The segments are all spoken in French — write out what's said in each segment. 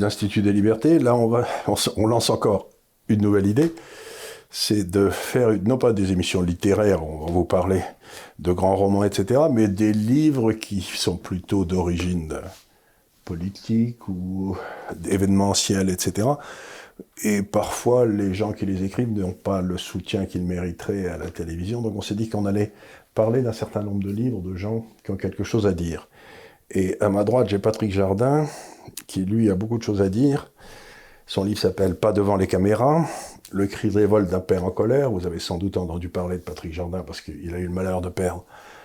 l'Institut des libertés, là on, va, on, lance encore une nouvelle idée, c'est de faire non pas des émissions littéraires, on va vous parler de grands romans, etc., mais des livres qui sont plutôt d'origine politique ou événementielle, etc. Et parfois, les gens qui les écrivent n'ont pas le soutien qu'ils mériteraient à la télévision. Donc on s'est dit qu'on allait parler d'un certain nombre de livres de gens qui ont quelque chose à dire. Et à ma droite, j'ai Patrick Jardin, qui lui a beaucoup de choses à dire. Son livre s'appelle Pas devant les caméras, le cri de révolte d'un père en colère. Vous avez sans doute entendu parler de Patrick Jardin parce qu'il a eu le malheur de perdre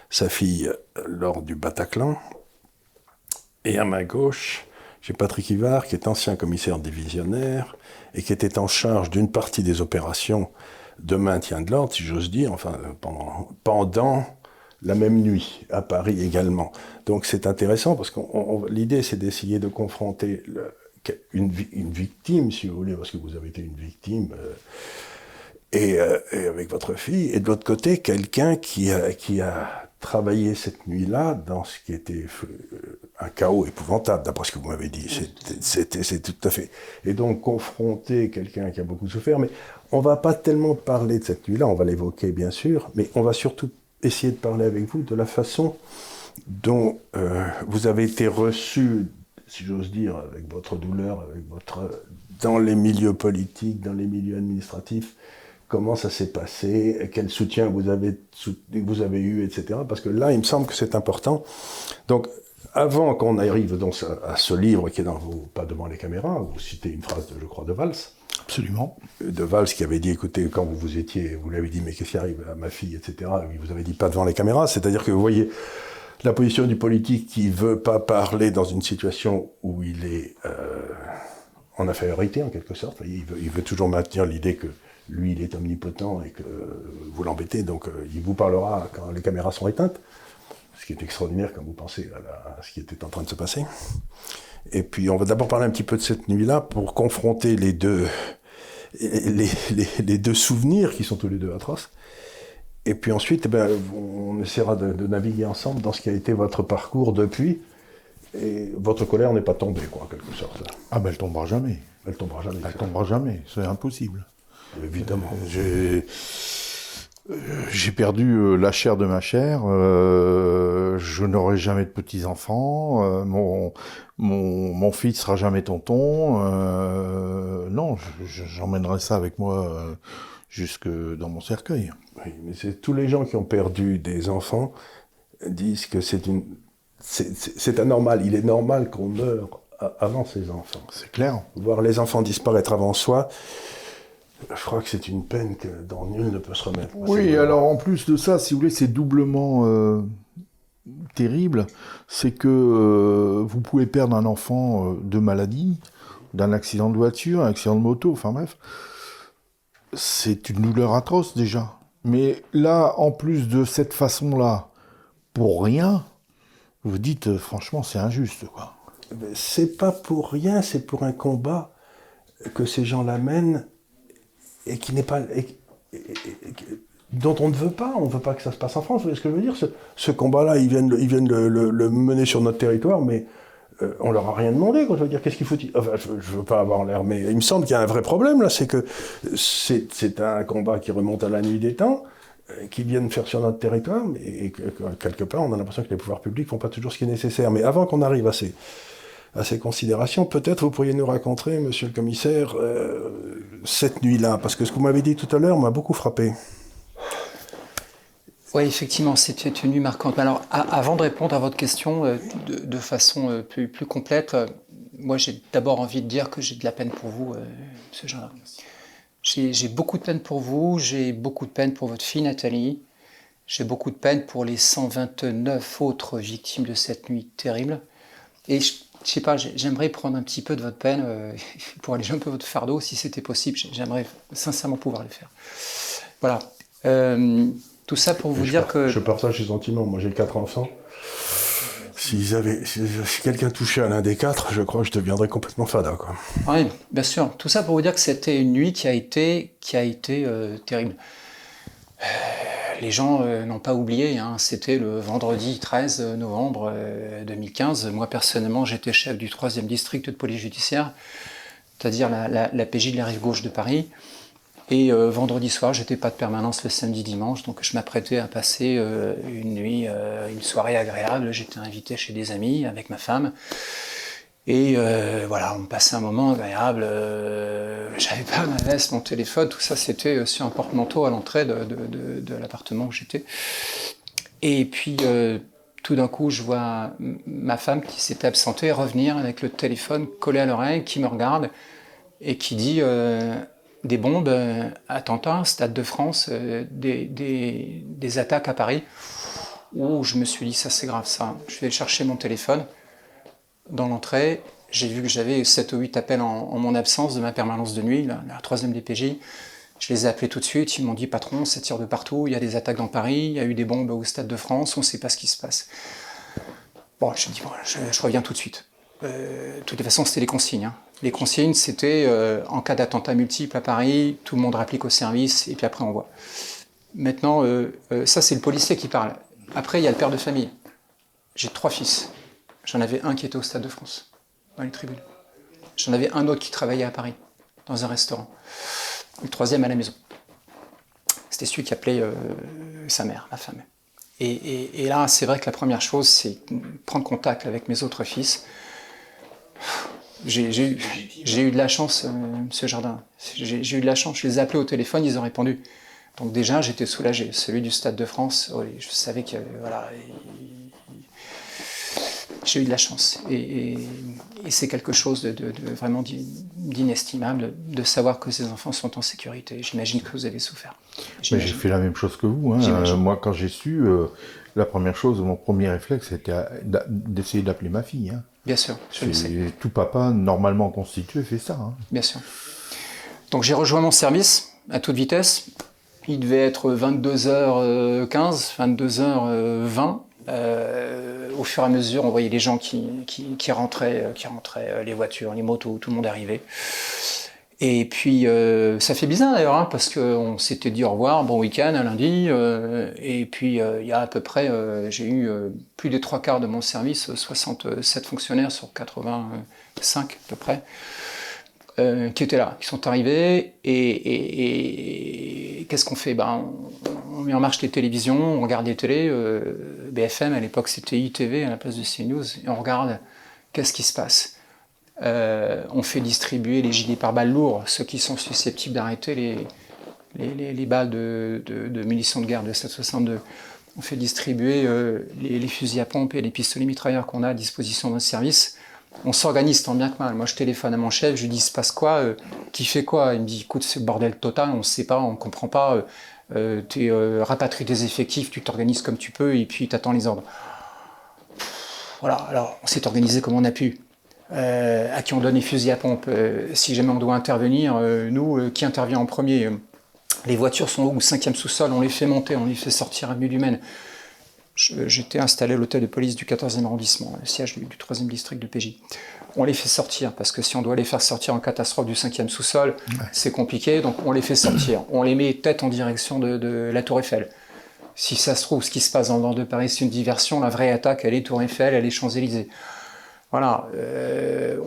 sa fille lors du Bataclan. Et à ma gauche, j'ai Patrick Ivard, qui est ancien commissaire divisionnaire et qui était en charge d'une partie des opérations de maintien de l'ordre, si j'ose dire, enfin, pendant, pendant la même nuit, à Paris également. Donc c'est intéressant parce que l'idée c'est d'essayer de confronter une, victime, si vous voulez, parce que vous avez été une victime, euh, euh, et, avec votre fille, et de l'autre côté, quelqu'un qui a, qui a travaillé cette nuit-là dans ce qui était euh, un chaos épouvantable, d'après ce que vous m'avez dit. C'était, c'est tout à fait. Et donc confronter quelqu'un qui a beaucoup souffert, mais on va pas tellement parler de cette nuit-là, on va l'évoquer bien sûr, mais on va surtout essayer de parler avec vous de la façon dont euh, vous avez été reçu, si j'ose dire, avec votre douleur, avec votre dans les milieux politiques, dans les milieux administratifs, comment ça s'est passé, quel soutien vous avez, eu, etc. Parce que là, il me semble que c'est important. Donc, avant qu'on arrive donc à, ce livre qui est dans vos, pas devant les caméras, vous citez une phrase, de, je crois, de Valls, Absolument. De Valls qui avait dit, écoutez, quand vous vous étiez, vous l'avez dit, mais qu'est-ce qui arrive à ma fille, etc. Et vous avez dit pas devant les caméras. C'est-à-dire que vous voyez la position du politique qui veut pas parler dans une situation où il est euh, en infériorité, en quelque sorte. Il veut, il toujours maintenir l'idée que lui, il est omnipotent et que vous l'embêtez, donc euh, il vous parlera quand les caméras sont éteintes. Ce qui est extraordinaire quand vous pensez à ce qui était en train de se passer. Et puis on va d'abord parler un petit peu de cette nuit-là pour confronter les deux, les, les, les, deux souvenirs qui sont tous les deux atroces. Et puis ensuite, eh ben, on essaiera de, de, naviguer ensemble dans ce qui a été votre parcours depuis. Et votre colère n'est pas tombée, quoi, en quelque sorte. Ah ben elle tombera jamais. Elle tombera jamais. Elle tombera jamais, c'est impossible. Évidemment. J'ai j'ai perdu euh, la chair de ma chair. Euh, je n'aurai jamais de petits enfants. Euh, mon, mon, mon fils sera jamais tonton. Euh, non, j'emmènerai ça avec moi euh, jusque dans mon cercueil. Oui, mais c'est tous les gens qui ont perdu des enfants disent que c'est une, c'est anormal. Il est normal qu'on meure avant ses enfants. C'est clair. Voir les enfants disparaître avant soi. Je crois que c'est une peine que, dont nul ne peut se remettre. Oui, alors en plus de ça, si vous voulez, c'est doublement euh, terrible. C'est que euh, vous pouvez perdre un enfant euh, de maladie, d'un accident de voiture, un accident de moto, enfin bref. C'est une douleur atroce déjà. Mais là, en plus de cette façon-là, pour rien, vous dites franchement, c'est injuste. quoi. C'est pas pour rien, c'est pour un combat que ces gens l'amènent et qui n'est pas. Dont on ne veut pas, on ne veut pas que ça se passe en France. Vous voyez ce que je veux dire Ce, combat-là, ils viennent, ils viennent le, mener sur notre territoire, mais euh, on leur a rien demandé. Quoi. Je veux dire, qu'est-ce qu'il faut enfin, je, ne veux pas avoir l'air, mais il me semble qu'il y a un vrai problème là, c'est que c'est un combat qui remonte à la nuit des temps, euh, qui viennent faire sur notre territoire, mais et que, quelque part, on a l'impression que les pouvoirs publics font pas toujours ce qui est nécessaire. Mais avant qu'on arrive à ces à ces considérations. Peut-être vous pourriez nous raconter, monsieur le commissaire, euh, cette nuit-là, parce que ce que vous m'avez dit tout à l'heure m'a beaucoup frappé. Oui, effectivement, c'était une nuit marquante. Alors, avant de répondre à votre question euh, de, façon euh, plus, complète, moi j'ai d'abord envie de dire que j'ai de la peine pour vous, ce genre. J'ai beaucoup de peine pour vous, j'ai beaucoup de peine pour votre fille Nathalie, j'ai beaucoup de peine pour les 129 autres victimes de cette nuit terrible. Et je je sais pas, j'aimerais prendre un petit peu de votre peine euh, pour alléger un peu votre fardeau, si c'était possible. J'aimerais sincèrement pouvoir le faire. Voilà. Euh, tout ça pour vous dire que. Je partage ces sentiments. Moi, j'ai quatre enfants. S'ils avaient, si, quelqu'un touchait à l'un des quatre, je crois que je deviendrais complètement fada, quoi. Oui, bien sûr. Tout ça pour vous dire que c'était une nuit qui a été, qui a été euh, terrible. Les gens n'ont pas oublié, hein. c'était le vendredi 13 novembre 2015. Moi, personnellement, j'étais chef du 3e district de police judiciaire, c'est-à-dire la, la, PJ de la rive gauche de Paris. Et vendredi soir, j'étais pas de permanence le samedi dimanche, donc je m'apprêtais à passer une nuit, une soirée agréable. J'étais invité chez des amis avec ma femme. Et euh, voilà, on passait un moment agréable. Euh, J'avais pas ma veste, mon téléphone, tout ça c'était sur un porte-manteau à l'entrée de, l'appartement où j'étais. Et puis euh, tout d'un coup, je vois ma femme qui s'était absentée revenir avec le téléphone collé à l'oreille, qui me regarde et qui dit des bombes, attentats, Stade de France, des, des, attaques à Paris. Où je me suis dit, ça c'est grave ça. Je vais chercher mon téléphone dans l'entrée, j'ai vu que j'avais 7 ou 8 appels en, mon absence de ma permanence de nuit, la, troisième DPJ. Je les ai appelés tout de suite, ils m'ont dit patron, ça tire de partout, il y a des attaques dans Paris, il y a eu des bombes au Stade de France, on ne sait pas ce qui se passe. Bon, je dit, bon, je, reviens tout de suite. Euh, de toutes les façons, c'était les consignes. Hein. Les consignes, c'était euh, en cas d'attentat multiple à Paris, tout le monde réplique au service, et puis après on voit. Maintenant, euh, ça c'est le policier qui parle. Après, il y a le père de famille. J'ai trois fils. J'en avais un qui était au Stade de France, dans les tribunes. J'en avais un autre qui travaillait à Paris, dans un restaurant. Le troisième à la maison. C'était celui qui appelait euh, sa mère, ma femme. Et, là, c'est vrai que la première chose, c'est prendre contact avec mes autres fils. J'ai eu, de la chance, euh, Monsieur Jardin. J'ai eu de la chance. Je les ai appelés au téléphone, ils ont répondu. Donc déjà, j'étais soulagé. Celui du Stade de France, je savais qu'il voilà, j'ai eu de la chance. Et, c'est quelque chose de, vraiment d'inestimable de savoir que ces enfants sont en sécurité. J'imagine que vous avez souffert. J'ai fait la même chose que vous. Hein. Euh, moi, quand j'ai su, euh, la première chose, mon premier réflexe, c'était d'essayer d'appeler ma fille. Hein. Bien sûr, je le sais. Tout papa normalement constitué fait ça. Hein. Bien sûr. Donc j'ai rejoint mon service à toute vitesse. Il devait être 22h15, 22h20. Euh, au fur et à mesure, on voyait les gens qui, rentraient, qui rentraient, euh, euh, les voitures, les motos, tout le monde arrivait. Et puis, ça fait bizarre d'ailleurs, hein, parce qu'on s'était dit au revoir, bon week-end, à lundi. et puis, il y a à peu près, j'ai eu plus des trois quarts de mon service, 67 fonctionnaires sur 85 à peu près. Qui étaient là, qui sont arrivés, et, qu'est-ce qu'on fait? Ben, on met en marche les télévisions, on regarde les télés, euh, BFM à l'époque c'était ITV à la place de CNews, et on regarde qu'est-ce qui se passe. Euh, on fait distribuer les gilets par balles lourds, ceux qui sont susceptibles d'arrêter les, les, balles de, munitions de guerre de 762. On fait distribuer euh, les, fusils à pompe et les pistolets mitrailleurs qu'on a à disposition d'un service. On s'organise tant bien que mal. Moi, je téléphone à mon chef, je lui dis, se passe quoi Qui fait quoi? Il me dit, écoute, c'est le bordel total, on ne sait pas, on ne comprend pas euh, tu euh, rapatries des effectifs, tu t'organises comme tu peux et puis tu attends les ordres. Voilà, alors on s'est organisé comme on a pu. Euh, à qui on donne les fusils à pompe. si jamais on doit intervenir, nous, qui intervient en premier Les voitures sont au cinquième sous-sol, on les fait monter, on les fait sortir à vue humaine. J'étais installé à l'hôtel de police du 14e arrondissement, le siège du, du 3e district de PJ on les fait sortir, parce que si on doit les faire sortir en catastrophe du cinquième sous-sol, c'est compliqué, donc on les fait sortir. On les met tête en direction de, la Tour Eiffel. Si ça se trouve, ce qui se passe dans le nord de Paris, c'est une diversion, la vraie attaque, elle est Tour Eiffel, elle est Champs-Élysées. Voilà, euh,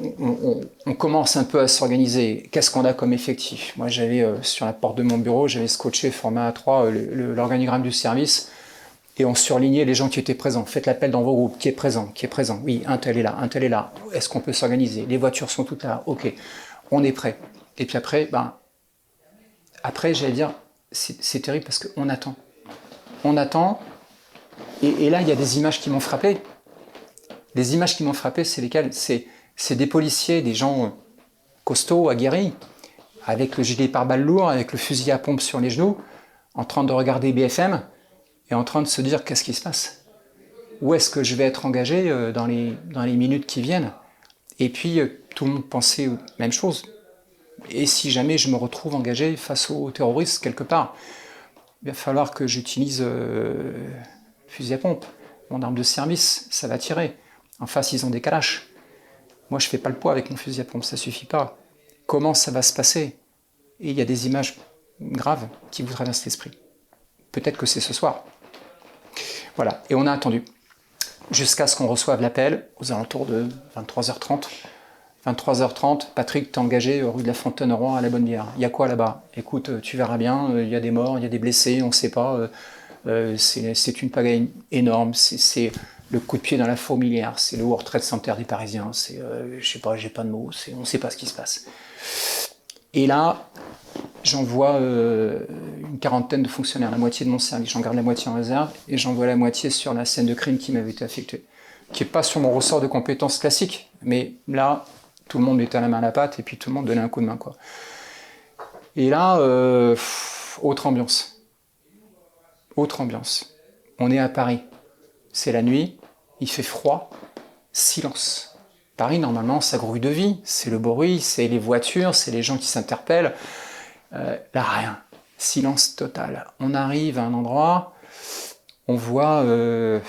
on, commence un peu à s'organiser. Qu'est-ce qu'on a comme effectif? Moi, j'avais euh, sur la porte de mon bureau, j'avais scotché format A3 euh, l'organigramme du service et on surlignait les gens qui étaient présents. Faites l'appel dans vos groupes, qui est présent, qui est présent? Oui, un tel est là, un tel est là. Est-ce qu'on peut s'organiser? Les voitures sont toutes là, ok. On est prêt. Et puis après, ben, après, j'allais dire, c'est terrible parce qu'on attend. On attend, et, là, il y a des images qui m'ont frappé. Les images qui m'ont frappé, c'est lesquelles? C'est des policiers, des gens costauds, aguerris, avec le gilet pare-balles lourd, avec le fusil à pompe sur les genoux, en train de regarder BFM, et en train de se dire qu'est-ce qui se passe? Où est-ce que je vais être engagé euh, dans les, dans les minutes qui viennent? Et puis euh, tout le monde pensait même chose. Et si jamais je me retrouve engagé face aux terroristes quelque part, il va falloir que j'utilise euh, fusil à pompe, mon arme de service, ça va tirer. En face, ils ont des calaches. Moi, je fais pas le poids avec mon fusil à pompe, ça suffit pas. Comment ça va se passer? Et il y a des images graves qui vous traversent l'esprit peut-être que c'est ce soir. Voilà, et on a attendu jusqu'à ce qu'on reçoive l'appel aux alentours de 23h30. 23h30, Patrick, t'es engagé rue de la Fontaine-Roi à la Bonne-Bière. Il y a quoi là-bas? Écoute, tu verras bien, il y a des morts, il y a des blessés, on ne sait pas. c'est une pagaille énorme. C'est le coup de pied dans la fourmilière, c'est le World Trade Center des Parisiens, c'est, euh, je sais pas, j'ai pas de mots, on ne sait pas ce qui se passe. Et là, j'envoie euh, une quarantaine de fonctionnaires, la moitié de mon service, j'en garde la moitié en réserve, et j'envoie la moitié sur la scène de crime qui m'avait été affectée, qui n'est pas sur mon ressort de compétences classiques, mais là, tout le monde mettait la main à la pâte, et puis tout le monde donnait un coup de main. Quoi. Et là, euh, autre ambiance. Autre ambiance. On est à Paris. C'est la nuit, il fait froid, silence. Paris, normalement, ça grouille de vie. C'est le bruit, c'est les voitures, c'est les gens qui s'interpellent. Euh, là, rien. Silence total. On arrive à un endroit, on voit, euh,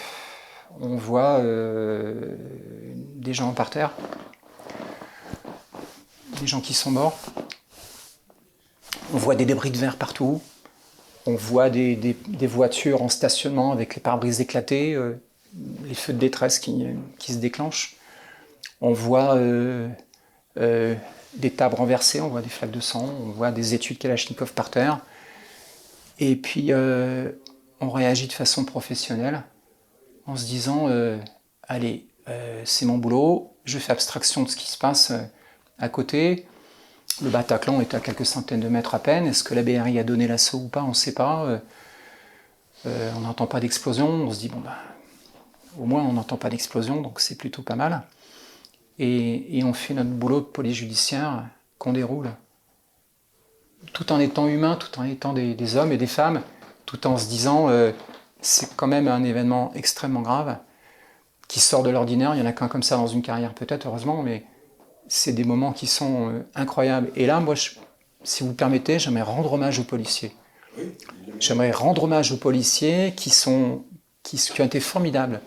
euh, des gens par terre, des gens qui sont morts. On voit des débris de verre partout. On voit des, voitures en stationnement avec les pare-brises éclatés, les feux de détresse qui, se déclenchent. On voit des tables renversées, on voit des flaques de sang, on voit des études Kalachnikov par terre. Et puis, euh, on réagit de façon professionnelle en se disant Allez, c'est mon boulot, je fais abstraction de ce qui se passe à côté. Le Bataclan est à quelques centaines de mètres à peine. Est-ce que la BRI a donné l'assaut ou pas On ne sait pas. on n'entend pas d'explosion. On se dit Bon, ben au moins on n'entend pas d'explosion, donc c'est plutôt pas mal. Et, on fait notre boulot de police judiciaire qu'on déroule. Tout en étant humain, tout en étant des, hommes et des femmes, tout en se disant euh, c'est quand même un événement extrêmement grave qui sort de l'ordinaire. Il y en a qu'un comme ça dans une carrière, peut-être, heureusement, mais c'est des moments qui sont euh, incroyables. Et là, moi, si vous permettez, j'aimerais rendre hommage aux policiers. J'aimerais rendre hommage aux policiers qui, sont, qui, qui ont été formidables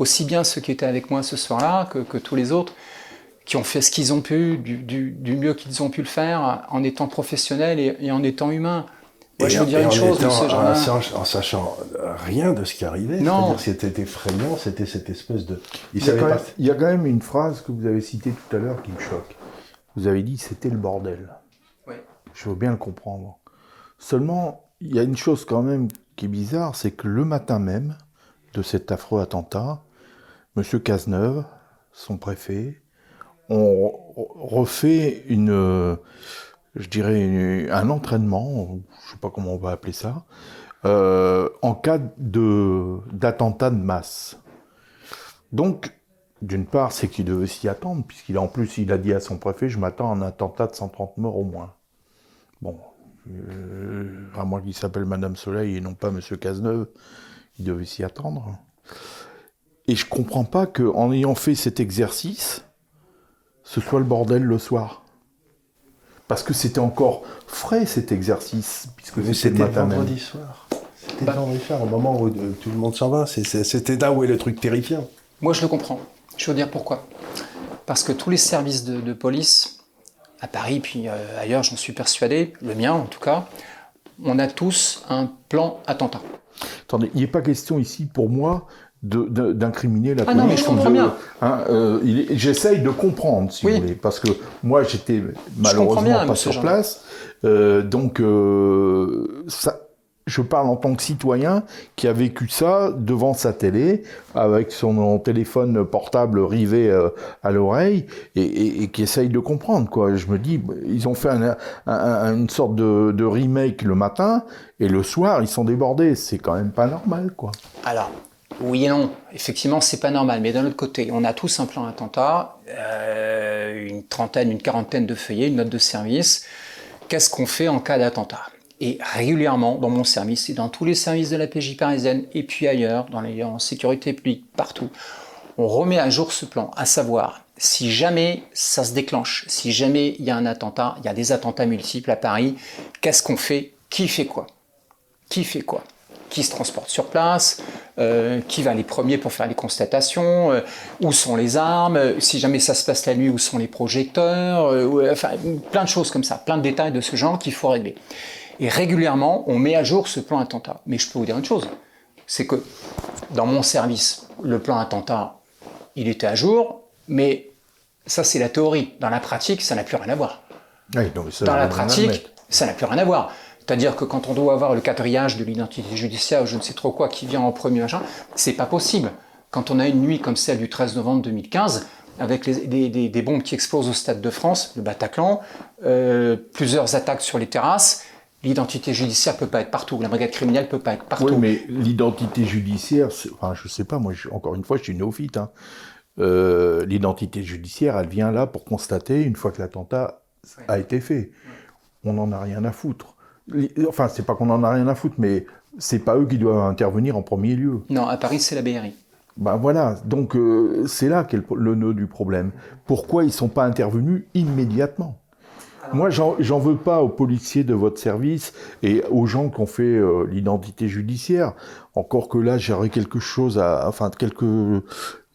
aussi bien ceux qui étaient avec moi ce soir-là que, tous les autres, qui ont fait ce qu'ils ont pu, du, mieux qu'ils ont pu le faire, en étant professionnels et, en étant humains. Moi, je veux dire une chose, en, en, sachant rien de ce qui arrivait. Non. C'était effrayant, c'était cette espèce de. Il, y il y a quand même une phrase que vous avez citée tout à l'heure qui me choque. Vous avez dit c'était le bordel. Oui. Je veux bien le comprendre. Seulement, il y a une chose quand même qui est bizarre, c'est que le matin même de cet affreux attentat, Monsieur Cazeneuve, son préfet, ont refait une, je dirais, un entraînement, je ne sais pas comment on va appeler ça, euh, en cas d'attentat de masse. Donc, d'une part, c'est qu'il devait s'y attendre, puisqu'il en plus, il a dit à son préfet, je m'attends à un attentat de 130 morts au moins. Bon, euh, à moins qu'il s'appelle Madame Soleil et non pas Monsieur Cazeneuve, il devait s'y attendre. Et je comprends pas qu'en ayant fait cet exercice, ce soit le bordel le soir. Parce que c'était encore frais cet exercice, puisque c'était vendredi soir. C'était bah. vendredi soir, au moment où euh, tout le monde s'en va. C'était là où est le truc terrifiant. Moi, je le comprends. Je veux dire pourquoi. Parce que tous les services de, police, à Paris, puis euh, ailleurs, j'en suis persuadé, le mien en tout cas, on a tous un plan attentat. Attendez, il n'est pas question ici pour moi d'incriminer la ah Non, mais je comprends bien. Hein, euh, J'essaye de comprendre, si vous voulez, parce que moi j'étais malheureusement pas sur place, euh, donc euh, ça, je parle en tant que citoyen qui a vécu ça devant sa télé, avec son téléphone portable rivé à l'oreille, et, qui essaye de comprendre. Quoi. Je me dis, ils ont fait une sorte de, de, remake le matin, et le soir, ils sont débordés. C'est quand même pas normal. quoi. Alors, oui et non. Effectivement, c'est pas normal. Mais d'un autre côté, on a tous un plan attentat, euh, une trentaine, une quarantaine de feuillets, une note de service. Qu'est-ce qu'on fait en cas d'attentat? Et régulièrement, dans mon service et dans tous les services de la PJ parisienne, et puis ailleurs, dans les en sécurité publique, partout, on remet à jour ce plan, à savoir si jamais ça se déclenche, si jamais il y a un attentat, il y a des attentats multiples à Paris, qu'est-ce qu'on fait? Qui fait quoi? Qui fait quoi? Qui se transporte sur place, euh, qui va les premiers pour faire les constatations, euh, où sont les armes, euh, si jamais ça se passe la nuit, où sont les projecteurs, enfin plein de choses comme ça, plein de détails de ce genre qu'il faut régler. Et régulièrement, on met à jour ce plan attentat. Mais je peux vous dire une chose, c'est que dans mon service, le plan attentat, il était à jour, mais ça c'est la théorie. Dans la pratique, ça n'a plus rien à voir. dans la pratique, ça n'a plus rien à voir. C'est-à-dire que quand on doit avoir le quatriage de l'identité judiciaire ou je ne sais trop quoi qui vient en premier machin, c'est pas possible. Quand on a une nuit comme celle du 13 novembre 2015, avec des, bombes qui explosent au Stade de France, le Bataclan, euh, plusieurs attaques sur les terrasses, l'identité judiciaire peut pas être partout, la brigade criminelle peut pas être partout. Oui, mais l'identité judiciaire, enfin, je sais pas, moi, encore une fois, je suis néophyte. Hein. Euh, l'identité judiciaire, elle vient là pour constater, une fois que l'attentat a été fait. On n'en a rien à foutre. Enfin, c'est pas qu'on n'en a rien à foutre, mais c'est pas eux qui doivent intervenir en premier lieu. Non, à Paris, c'est la BRI. Ben voilà, donc euh, c'est là qu'est le, nœud du problème. Pourquoi ils ne sont pas intervenus immédiatement? Moi, j'en veux pas aux policiers de votre service et aux gens qui ont fait euh, l'identité judiciaire. Encore que là, j'aurais quelque chose à, enfin quelques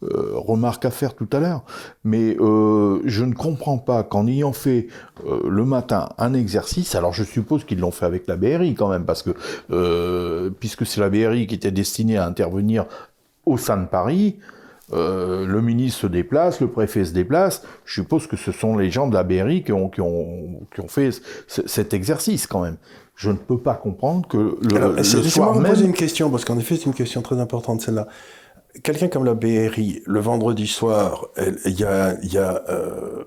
euh, remarques à faire tout à l'heure. Mais je ne comprends pas qu'en ayant fait le matin un exercice, alors je suppose qu'ils l'ont fait avec la BRI quand même, parce que puisque c'est la BRI qui était destinée à intervenir au sein de Paris, euh, le ministre se déplace, le préfet se déplace. Je suppose que ce sont les gens de la BRI qui ont, qui ont, qui ont fait cet exercice quand même. Je ne peux pas comprendre que le, Alors, le soir même... poser une question, parce qu'en effet, c'est une question très importante celle-là. Quelqu'un comme la BRI, le vendredi soir, il y a, y a euh,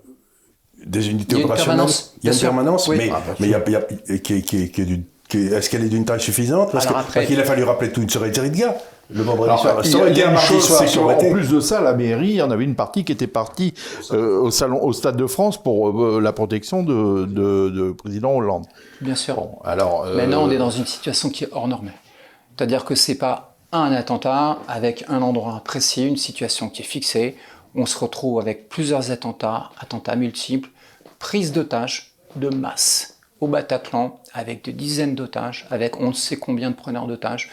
des unités opérationnelles. Il y a une permanence, mais, ah, mais il y a, y a, qui, qui, qui est d'une est-ce qu'elle est d'une taille suffisante? Parce qu'il a fallu rappeler toute une série de gars le vendredi soir. Il y a, une chose, c'est qu'en plus de ça, la mairie, il y en avait une partie qui était partie euh, au salon, au Stade de France pour euh, la protection de, de, président Hollande. Bien sûr. alors, euh, Maintenant, on est dans une situation qui est hors norme. C'est-à-dire que c'est pas un attentat avec un endroit précis, une situation qui est fixée. On se retrouve avec plusieurs attentats, attentats multiples, prise d'otages de masse au Bataclan avec des dizaines d'otages, avec on ne sait combien de preneurs d'otages.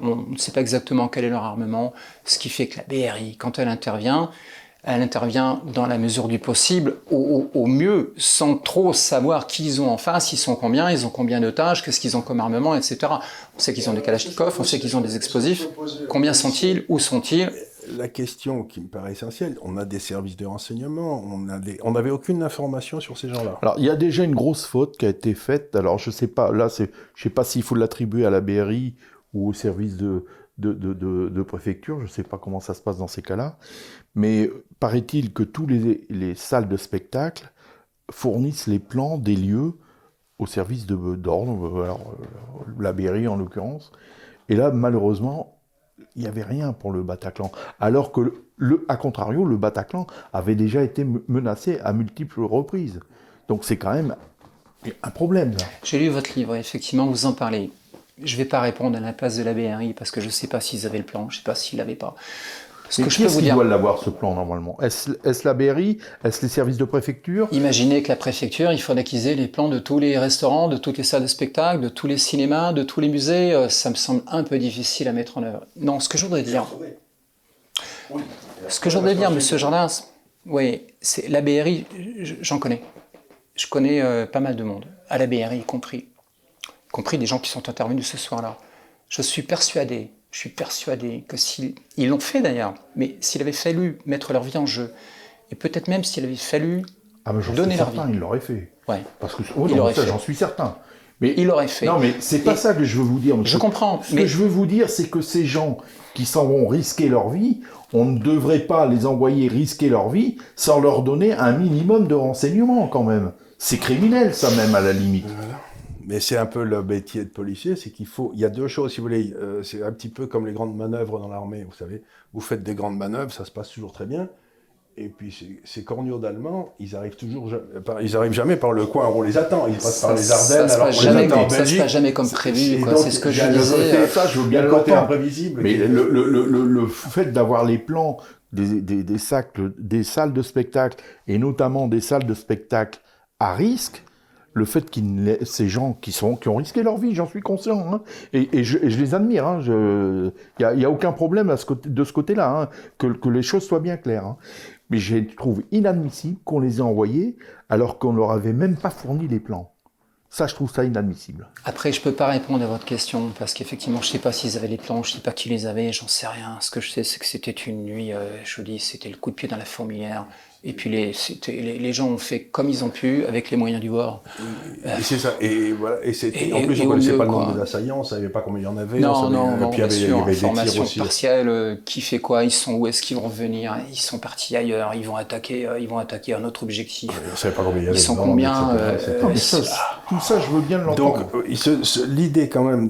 On ne sait pas exactement quel est leur armement, ce qui fait que la BRI, quand elle intervient, elle intervient dans la mesure du possible, au, mieux, sans trop savoir qui ils ont en face, ils sont combien, ils ont combien d'otages, qu'est-ce qu'ils ont comme armement, etc. On sait qu'ils ont des kalachnikovs, on sait qu'ils ont des explosifs. Combien sont-ils Où sont-ils? La question qui me paraît essentielle, on a des services de renseignement, on n'avait aucune information sur ces gens-là. Alors il y a déjà une grosse faute qui a été faite. Alors je sais pas, là je sais pas s'il faut l'attribuer à la BRI ou au service de de, préfecture, je ne sais pas comment ça se passe dans ces cas-là, mais paraît-il que tous les, les salles de spectacle fournissent les plans des lieux au service d'ordre, alors la BRI en l'occurrence. Et là, malheureusement, il n'y avait rien pour le Bataclan. Alors que, le, à contrario, le Bataclan avait déjà été menacé à multiples reprises. Donc c'est quand même un problème. J'ai lu votre livre, effectivement, vous en parlez. Je ne vais pas répondre à la place de la BRI parce que je ne sais pas s'ils avaient le plan, je ne sais pas s'ils l'avaient pas. Ce que je peux vous dire. doit l'avoir ce plan normalement? Est-ce la BRI Est-ce les services de préfecture? Imaginez que la préfecture, il faudrait qu'ils aient les plans de tous les restaurants, de toutes les salles de spectacle, de tous les cinémas, de tous les musées. Euh, ça me semble un peu difficile à mettre en œuvre. Non, ce que je voudrais dire. Ce que je voudrais dire, Monsieur Jardin, oui, c'est la BRI. J'en connais. Je connais euh, pas mal de monde, à la BRI y compris, y compris des gens qui sont intervenus ce soir-là. Je suis persuadé je suis persuadé que s'ils ils l'ont fait d'ailleurs, mais s'il avait fallu mettre leur vie en jeu, et peut-être même s'il avait fallu ah, donner leur vie. Il l'aurait fait. Ouais. Parce que oh, j'en suis certain. Mais il l'aurait fait. Non, mais c'est pas ça que je veux vous dire. Je comprends. Ce que je veux vous dire, c'est que ces gens qui s'en vont risquer leur vie, on ne devrait pas les envoyer risquer leur vie sans leur donner un minimum de renseignements quand même. C'est criminel, ça même à la limite. Mais c'est un peu le métier de policier, c'est qu'il faut. Il y a deux choses, si vous voulez. Euh, c'est un petit peu comme les grandes manœuvres dans l'armée, vous savez. Vous faites des grandes manœuvres, ça se passe toujours très bien. Et puis ces corneaux d'Allemands, ils arrivent toujours, ils arrivent jamais par le coin où on les attend. Ils passent par les Ardennes, alors qu'on les attend en Belgique. Ça se passe jamais comme prévu. C'est ce que je disais. Ça, je veux bien le côté imprévisible. Mais le, le, le, le, fait d'avoir les plans des, des, des, sacs, des salles de spectacle et notamment des salles de spectacle à risque, le fait qu'il ces gens qui ont risqué leur vie, j'en suis conscient, hein, et, je, les admire. Il hein, n'y a, aucun problème de ce côté-là, hein, que, les choses soient bien claires. Mais je trouve inadmissible qu'on les ait envoyés alors qu'on leur avait même pas fourni les plans. Ça, je trouve ça inadmissible. Après, je peux pas répondre à votre question parce qu'effectivement, je sais pas s'ils avaient les plans, je sais pas qui les avait, j'en sais rien. Ce que je sais, c'est que c'était une nuit, euh, je vous dis, c'était le coup de pied dans la fourmilière. Et puis les, les, les, gens ont fait comme ils ont pu, avec les moyens du bord. Et c'est ça. Et, voilà, et, et en plus, on ne connaissait pas le nombre d'assaillants, on ne savait pas combien il y en avait. Non, non, non, puis il y avait, des tirs aussi. partielle, euh, qui fait quoi? Ils sont où Est-ce qu'ils vont revenir Ils sont partis ailleurs, ils vont attaquer, euh, ils vont attaquer un autre objectif. on ne savait pas combien il y avait. Ils sont combien euh, Tout ça, je veux bien l'entendre. Donc, l'idée quand même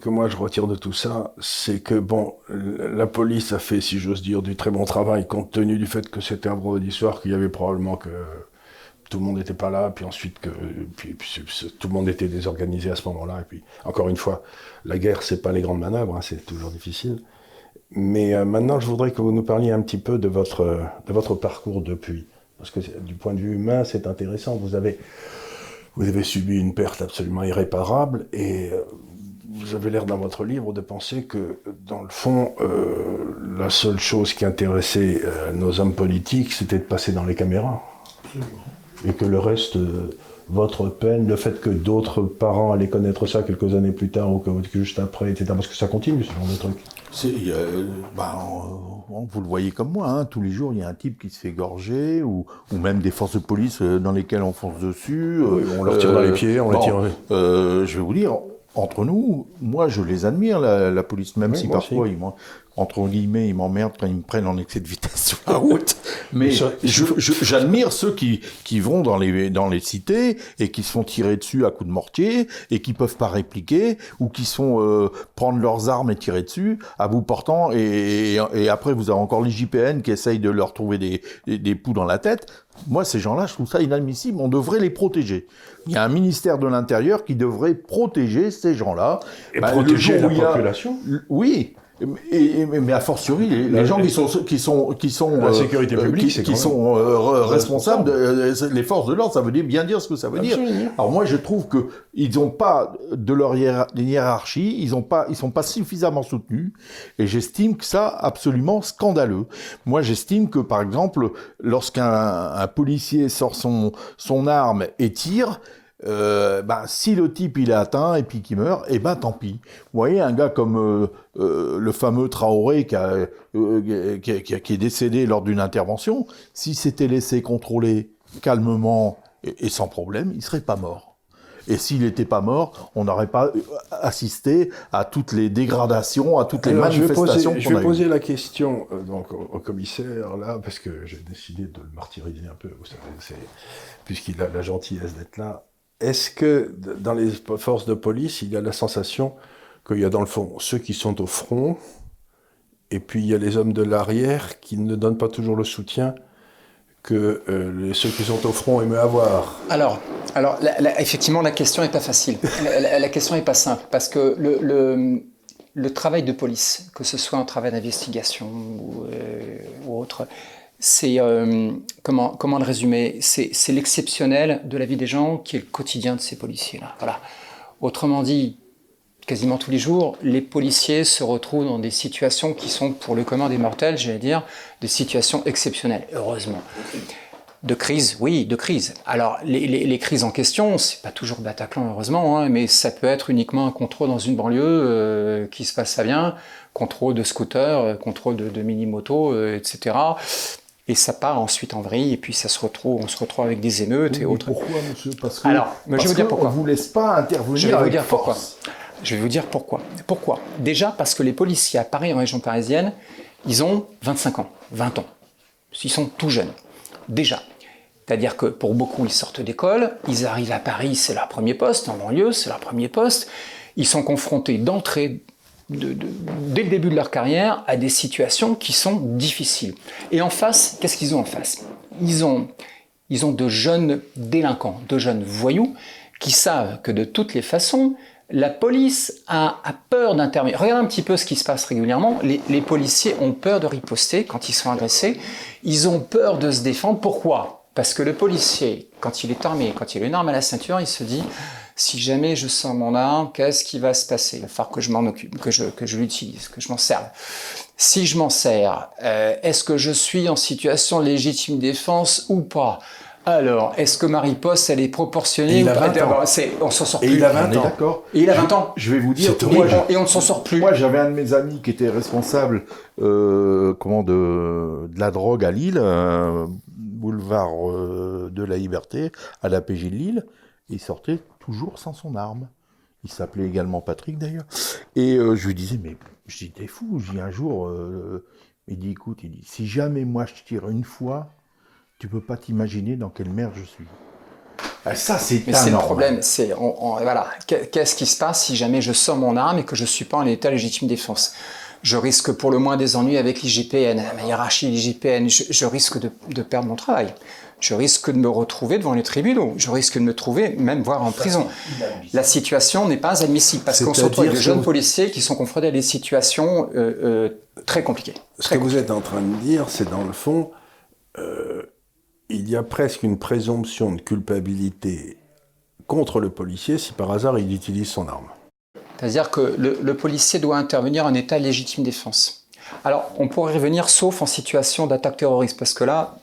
que moi je retire de tout ça, c'est que, bon, la police a fait, si j'ose dire, du très bon travail, compte tenu du fait que c'était un d'histoire qu'il y avait probablement que tout le monde n'était pas là, puis ensuite que tout le monde était désorganisé à ce moment-là. Et puis, encore une fois, la guerre, c'est pas les grandes manœuvres, hein, c'est toujours difficile. Mais euh, maintenant, je voudrais que vous nous parliez un petit peu de votre, de votre parcours depuis. Parce que du point de vue humain, c'est intéressant. Vous avez, vous avez subi une perte absolument irréparable et euh, vous avez l'air dans votre livre de penser que, dans le fond, euh, la seule chose qui intéressait euh, nos hommes politiques, c'était de passer dans les caméras. Et que le reste, euh, votre peine, le fait que d'autres parents allaient connaître ça quelques années plus tard ou que, juste après, etc., parce que ça continue, ce genre de truc. Ben, vous le voyez comme moi, hein, tous les jours il y a un type qui se fait gorger, ou, ou même des forces de police dans lesquelles on fonce dessus. on leur tire dans les pieds, on les tire. je vais vous dire, entre nous, moi je les admire, la, police, même si parfois ils entre guillemets, ils m'emmerdent quand ils me prennent en excès de vitesse sur la route. Mais j'admire ceux qui, qui vont dans les, dans les cités et qui se font tirer dessus à coups de mortier et qui peuvent pas répliquer ou qui sont euh, prendre leurs armes et tirer dessus à bout portant et, et, après vous avez encore les JPN qui essayent de leur trouver des, des, des poux dans la tête. Moi, ces gens-là, je trouve ça inadmissible. On devrait les protéger. Il y a un ministère de l'Intérieur qui devrait protéger ces gens-là. Et bah, protéger la population Oui, et, mais a fortiori, les, gens qui sont qui sont qui sont la sécurité euh, publique, qui, sont euh, responsables, de, les forces de l'ordre, ça veut dire bien dire ce que ça veut dire. Alors moi, je trouve que ils n'ont pas de leur hiérarchie, ils ont pas, ils sont pas suffisamment soutenus, et j'estime que ça absolument scandaleux. Moi, j'estime que par exemple, lorsqu'un policier sort son son arme et tire, euh, bah, si le type il est atteint et puis qu'il meurt, eh ben tant pis. Vous voyez, un gars comme euh, euh, le fameux Traoré qui, a, qui, qui, est décédé lors d'une intervention, s'il s'était laissé contrôler calmement et, sans problème, il serait pas mort. Et s'il n'était pas mort, on n'aurait pas assisté à toutes les dégradations, à toutes les manifestations. Je vais poser, la question donc, au, commissaire, là, parce que j'ai décidé de le martyriser un peu, puisqu'il a la gentillesse d'être là. Est-ce que dans les forces de police, il y a la sensation qu'il y a dans le fond ceux qui sont au front, et puis il y a les hommes de l'arrière qui ne donnent pas toujours le soutien que euh, ceux qui sont au front aiment avoir? Alors, alors effectivement, la question n'est pas facile. la, question n'est pas simple, parce que le, travail de police, que ce soit un travail d'investigation ou, euh, ou autre, c'est euh, comment, le résumer? C'est l'exceptionnel de la vie des gens qui est le quotidien de ces policiers-là. Voilà. Autrement dit, quasiment tous les jours, les policiers se retrouvent dans des situations qui sont pour le commun des mortels, j'allais dire, des situations exceptionnelles. Heureusement. De crise, oui, de crise. Alors, les, crises en question, c'est pas toujours Bataclan, heureusement, hein, mais ça peut être uniquement un contrôle dans une banlieue euh, qui se passe à bien, contrôle de scooter, euh, contrôle de mini-moto, etc et ça part ensuite en vrille, et puis ça se retrouve, on se retrouve avec des émeutes et autres. Pourquoi, monsieur? Parce que, Alors, je vais vous dire pourquoi. On vous laisse pas intervenir. Je vais vous dire pourquoi. Je vais vous dire pourquoi. Pourquoi? Déjà parce que les policiers à Paris, en région parisienne, ils ont 25 ans, 20 ans. Ils sont tout jeunes. Déjà. C'est-à-dire que pour beaucoup, ils sortent d'école, ils arrivent à Paris, c'est leur premier poste, en banlieue, c'est leur premier poste. Ils sont confrontés d'entrée dès le début de leur carrière à des situations qui sont difficiles. Et en face, qu'est-ce qu'ils ont en face? Ils ont, ils ont de jeunes délinquants, de jeunes voyous qui savent que de toutes les façons, la police a, peur d'intervenir. Regardez un petit peu ce qui se passe régulièrement. Les, les, policiers ont peur de riposter quand ils sont agressés. Ils ont peur de se défendre. Pourquoi? Parce que le policier, quand il est armé, quand il a une arme à la ceinture, il se dit si jamais je sens mon arme, qu'est-ce qui va se passer? Il va falloir que je m'en occupe, que je, que je l'utilise, que je m'en serve. Si je m'en sers, euh, est-ce que je suis en situation légitime défense ou pas? Alors, est-ce que Marie Poste, elle est proportionnée il ou a pas 20 ans. D'abord, c'est- On s'en sort Et plus. il a On 20 est ans. d'accord Et il a Je- 20 ans. Je vais vous dire, moi, on- et on ne s'en sort plus. Moi, j'avais un de mes amis qui était responsable euh, comment, de, de la drogue à Lille, euh, boulevard euh, de la Liberté, à la PJ de Lille. Il sortait toujours sans son arme. Il s'appelait également Patrick d'ailleurs. Et euh, je lui disais, mais je dis, t'es fou. Je dis un jour, euh, il dit, écoute, il dit, si jamais moi je tire une fois, tu peux pas t'imaginer dans quelle merde je suis. Ah, ça, c'est Mais c'est le problème, c'est on- on- voilà, Qu'est- qu'est-ce qui se passe si jamais je sors mon arme et que je suis pas en état légitime défense? Je risque pour le moins des ennuis avec l'IGPN, ma hiérarchie l'IGPN. Je, je risque de, de perdre mon travail. Je risque de me retrouver devant les tribunaux. Je risque de me trouver même voire en prison. La situation n'est pas admissible parce qu'on se retrouve avec de jeunes policiers qui sont confrontés à des situations euh, euh, très compliquées. Ce que vous êtes en train de dire, c'est dans le fond, euh, il y a presque une présomption de culpabilité contre le policier si par hasard il utilise son arme. C'est-à-dire que le, le policier doit intervenir en état légitime défense. Alors, on pourrait revenir sauf en situation d'attaque terroriste, parce que là,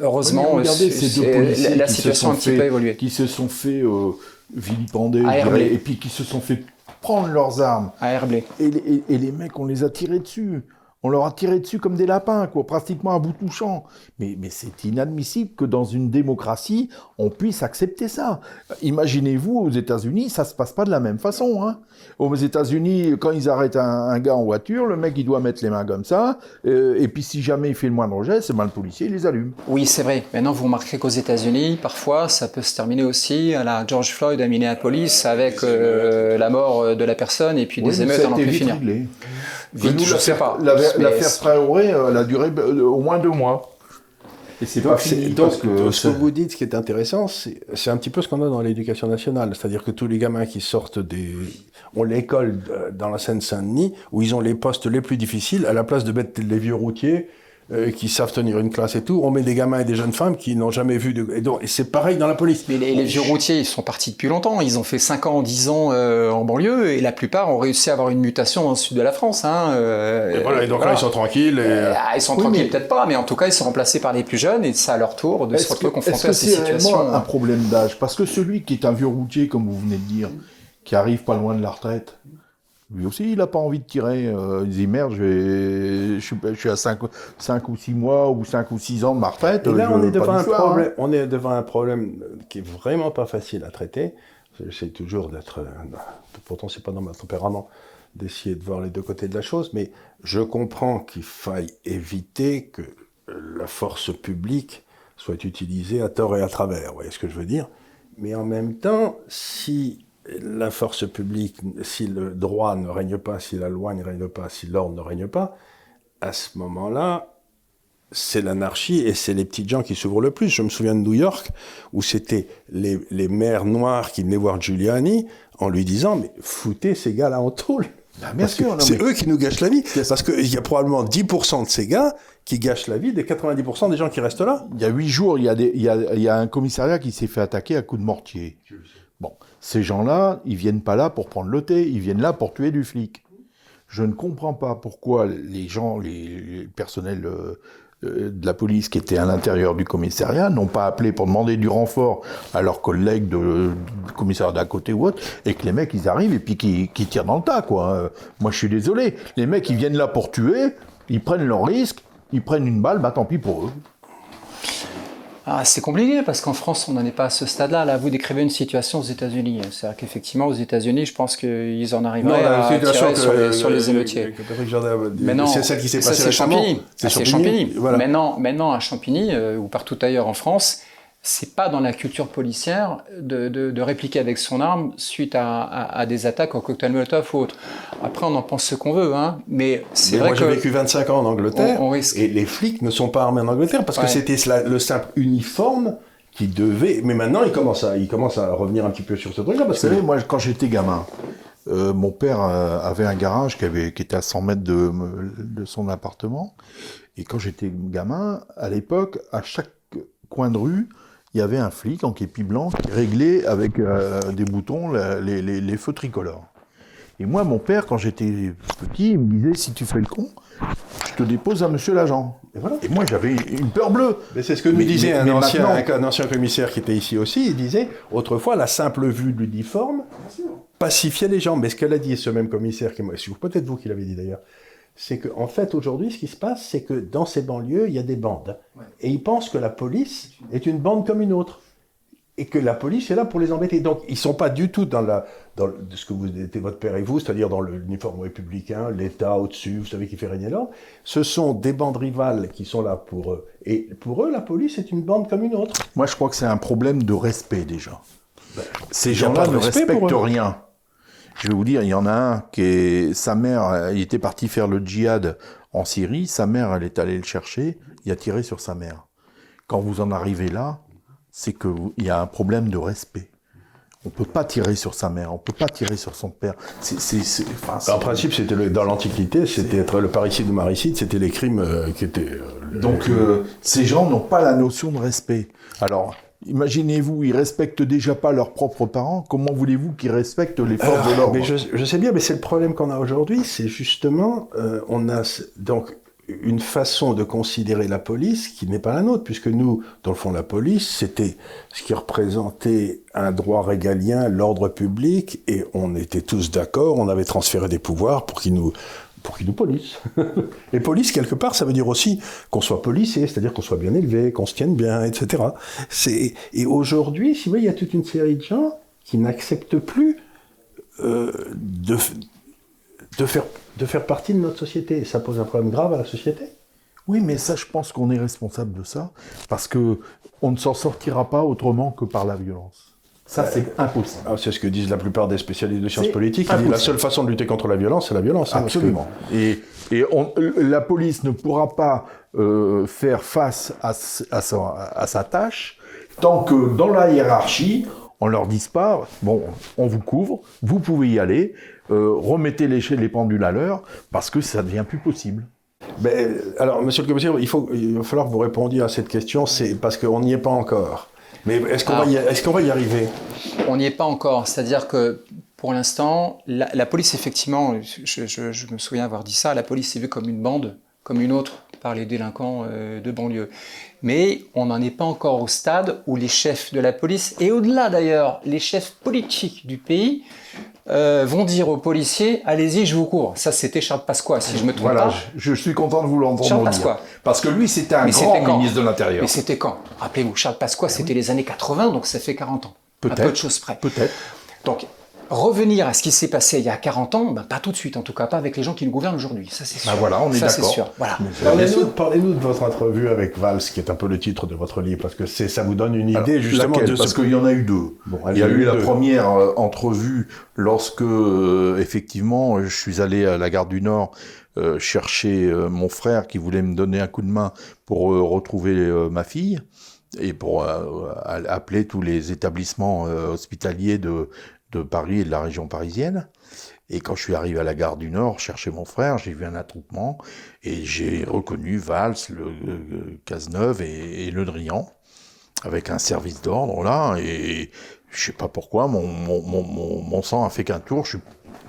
heureusement, Oui, regardez c'est- ces deux c'est- policiers la, la qui se situation a sont un petit fait- peu évolué. qui se sont fait euh, vilipender, Herblay. dirais, et puis qui se sont fait prendre leurs armes. À Herblay. Et, les- et- et les mecs, on les a tirés dessus. On leur a tiré dessus comme des lapins, quoi, pratiquement à bout touchant. Mais, mais c'est inadmissible que dans une démocratie, on puisse accepter ça. Imaginez-vous, aux États-Unis, ça se passe pas de la même façon. Hein. Aux États-Unis, quand ils arrêtent un, un gars en voiture, le mec, il doit mettre les mains comme ça. euh, et puis, si jamais il fait le moindre geste, c'est ben, le policier, il les allume. Oui, c'est vrai. Maintenant, vous remarquerez qu'aux États-Unis, parfois, ça peut se terminer aussi à la George Floyd à Minneapolis avec euh, la mort de la personne et puis Oui, des émeutes à vite finir. Vite, Nous, je sais pas. L'affaire Traoré, euh, elle a duré euh, au moins deux mois. Et c'est pas fini donc, parce que ce que vous dites, ce qui est intéressant, c'est c'est un petit peu ce qu'on a dans l'éducation nationale. C'est-à-dire que tous les gamins qui sortent des... ont l'école euh, dans la Seine-Saint-Denis, où ils ont les postes les plus difficiles, à la place de mettre les vieux routiers euh, qui savent tenir une classe et tout, on met des gamins et des jeunes femmes qui n'ont jamais vu de... Et, donc, et c'est pareil dans la police. Mais les, les vieux routiers, ils sont partis depuis longtemps. Ils ont fait 5 ans, 10 ans euh, en banlieue et la plupart ont réussi à avoir une mutation dans le sud de la France. Hein, euh, Et voilà, et donc voilà. là, ils sont tranquilles. Et... Euh, ah, ils sont Oui, tranquilles, mais- peut-être pas, mais en tout cas, ils sont remplacés par les plus jeunes et c'est à leur tour de se retrouver confrontés à ces c'est situations. réellement un problème d'âge? Parce que celui qui est un vieux routier, comme vous venez de dire, qui arrive pas loin de la retraite, lui aussi, il n'a pas envie de tirer. Euh, il dit merde, je, suis, je suis à 5, ou 6 mois ou 5 ou 6 ans de ma retraite. Et là, je- on est, devant un hein. problème, on est devant un problème qui est vraiment pas facile à traiter. J'essaie toujours d'être. euh, Pourtant, c'est pas dans mon tempérament d'essayer de voir les deux côtés de la chose, mais je comprends qu'il faille éviter que la force publique soit utilisée à tort et à travers. Vous voyez ce que je veux dire? Mais en même temps, si la force publique, si le droit ne règne pas, si la loi ne règne pas, si l'ordre ne règne pas, à ce moment-là, c'est l'anarchie et c'est les petites gens qui s'ouvrent le plus. Je me souviens de New York où c'était les, les maires noirs qui venaient voir Giuliani en lui disant mais foutez ces gars-là en tôle. Ah, c'est mais- eux qui nous gâchent la vie. Parce qu'il y a probablement 10% de ces gars qui gâchent la vie des 90% des gens qui restent là. Il y a huit jours, il y a, des, il, y a, il y a un commissariat qui s'est fait attaquer à coups de mortier. Bon, ces gens-là, ils viennent pas là pour prendre le thé, ils viennent là pour tuer du flic. Je ne comprends pas pourquoi les gens, les, personnels euh, euh, de la police qui étaient à l'intérieur du commissariat n'ont pas appelé pour demander du renfort à leurs collègues de, du commissariat d'à côté ou autre, et que les mecs ils arrivent et puis qui, qui tirent dans le tas quoi. Euh, moi je suis désolé, les mecs ils viennent là pour tuer, ils prennent leur risque, ils prennent une balle, bah tant pis pour eux. Ah, c'est compliqué parce qu'en France, on n'en est pas à ce stade-là. Là, vous décrivez une situation aux États-Unis. C'est-à-dire qu'effectivement, aux États-Unis, je pense qu'ils en arriveraient à tirer sur, les, sur les émeutiers. Maintenant, c'est celle qui s'est passée récemment. Champigny. C'est Ah, c'est Champigny. Champigny. Voilà. Maintenant, maintenant, à Champigny euh, ou partout ailleurs en France, c'est pas dans la culture policière de, de- de répliquer avec son arme suite à, à- à des attaques au cocktail Molotov ou autre. Après, on en pense ce qu'on veut, hein, mais c'est Mais vrai moi, que j'ai vécu 25 ans en Angleterre, On- on risque. et les flics ne sont pas armés en Angleterre parce Ouais. que c'était le simple uniforme qui devait. Mais maintenant, ils commencent à, ils commencent à revenir un petit peu sur ce truc-là Vous parce que savez, moi, quand j'étais gamin, euh, mon père euh, avait un garage qui, avait, qui était à 100 mètres de, de son appartement. Et quand j'étais gamin, à l'époque, à chaque coin de rue, il y avait un flic en képi blanc qui réglait avec euh, des boutons la- les, les- les feux tricolores. Et moi, mon père, quand j'étais petit, il me disait si tu fais le con, je te dépose à monsieur l'agent. Et, moi, j'avais une peur bleue. Mais c'est ce que nous disait un, ancien, un, ancien commissaire qui était ici aussi. Il disait, autrefois, la simple vue de l'uniforme pacifiait les gens. Mais ce qu'elle a dit, ce même commissaire, qui peut-être vous qui l'avez dit d'ailleurs, c'est qu'en en fait, aujourd'hui, ce qui se passe, c'est que dans ces banlieues, il y a des bandes. Et ils pensent que la police est une bande comme une autre et que la police est là pour les embêter. Donc, ils sont pas du tout dans, la, dans ce que vous étiez votre père et vous, c'est-à-dire dans l'uniforme républicain, l'État au-dessus, vous savez, qui fait régner l'ordre. Ce sont des bandes rivales qui sont là pour eux. Et pour eux, la police est une bande comme une autre. Moi, je crois que c'est un problème de respect déjà. Ben, Ces gens-là ne respectent rien. Je vais vous dire, il y en a un qui est, sa mère, il était parti faire le djihad en Syrie, sa mère, elle est allée le chercher, il a tiré sur sa mère. Quand vous en arrivez là, c'est qu'il y a un problème de respect. On peut pas tirer sur sa mère, on peut pas tirer sur son père. en principe, c'était dans l'Antiquité, c'était être le parricide ou maricide, c'était les crimes euh, qui étaient. Euh, Donc euh, ces gens n'ont pas la notion de respect. Alors Imaginez-vous, ils respectent déjà pas leurs propres parents. Comment voulez-vous qu'ils respectent les forces de l'ordre je, je, sais bien, mais c'est le problème qu'on a aujourd'hui. C'est justement, on a donc une façon de considérer la police qui n'est pas la nôtre, puisque nous, dans le fond, la police, c'était ce qui représentait un droit régalien, l'ordre public, et on était tous d'accord, on avait transféré des pouvoirs pour qu'ils nous pour qu'ils nous policent. et police, quelque part, ça veut dire aussi qu'on soit policé, c'est-à-dire qu'on soit bien élevé, qu'on se tienne bien, etc. Et aujourd'hui, si vous voyez, il y a toute une série de gens qui n'acceptent plus euh, de, de faire de faire partie de notre société. Et ça pose un problème grave à la société. Oui, mais ça, je pense qu'on est responsable de ça, parce que on ne s'en sortira pas autrement que par la violence. Ça, c'est impossible. Ah, c'est ce que disent la plupart des spécialistes de sciences politiques. la seule façon de lutter contre la violence, c'est la violence. Hein, Absolument. Et, la police ne pourra pas euh, faire face à, à, sa, tâche tant que dans la hiérarchie, on leur dise pas, bon, on vous couvre, vous pouvez y aller, euh, remettez les, les pendules à l'heure, parce que ça devient plus possible. Ben, alors, monsieur le commissaire, il, faut, il va falloir que vous répondiez à cette question, c'est parce qu'on n'y est pas encore. Mais est-ce qu'on va, est va, y arriver? On n'y est pas encore. C'est-à-dire que pour l'instant, la, police, effectivement, je, je, me souviens avoir dit ça, la police est vue comme une bande, comme une autre, par les délinquants euh, de banlieue. Mais on n'en est pas encore au stade où les chefs de la police, et au-delà d'ailleurs, les chefs politiques du pays, euh, vont dire aux policiers allez-y, je vous cours. Ça, c'était Charles Pasqua, si je me trompe voilà, pas. Je, je, suis content de vous l'entendre Charles Pasqua. Parce que lui, c'était un grand ministre de l'Intérieur. Mais c'était quand? Rappelez-vous, Charles Pasqua, c'était les années 80, donc ça fait 40 ans. Peut-être. Un peu de choses près. Peut-être. Donc, revenir à ce qui s'est passé il y a 40 ans, ben, pas tout de suite, en tout cas pas avec les gens qui nous gouvernent aujourd'hui. Ça, c'est sûr. voilà, on est d'accord. Voilà. Parlez-nous de votre entrevue avec Valls, qui est un peu le titre de votre livre, parce que ça vous donne une idée justement de Parce qu'il y en a eu deux. il y a eu la première euh, entrevue lorsque, euh, effectivement, je suis allé à la gare du Nord euh, chercher mon frère qui voulait me donner un coup de main pour retrouver ma fille et pour appeler tous les établissements hospitaliers de, de Paris et de la région parisienne. Et quand je suis arrivé à la gare du Nord chercher mon frère, j'ai vu un attroupement et j'ai reconnu Valls, le, Cazeneuve et, Le Drian avec un service d'ordre là. Et je sais pas pourquoi, mon, sang a fait qu'un tour. Je suis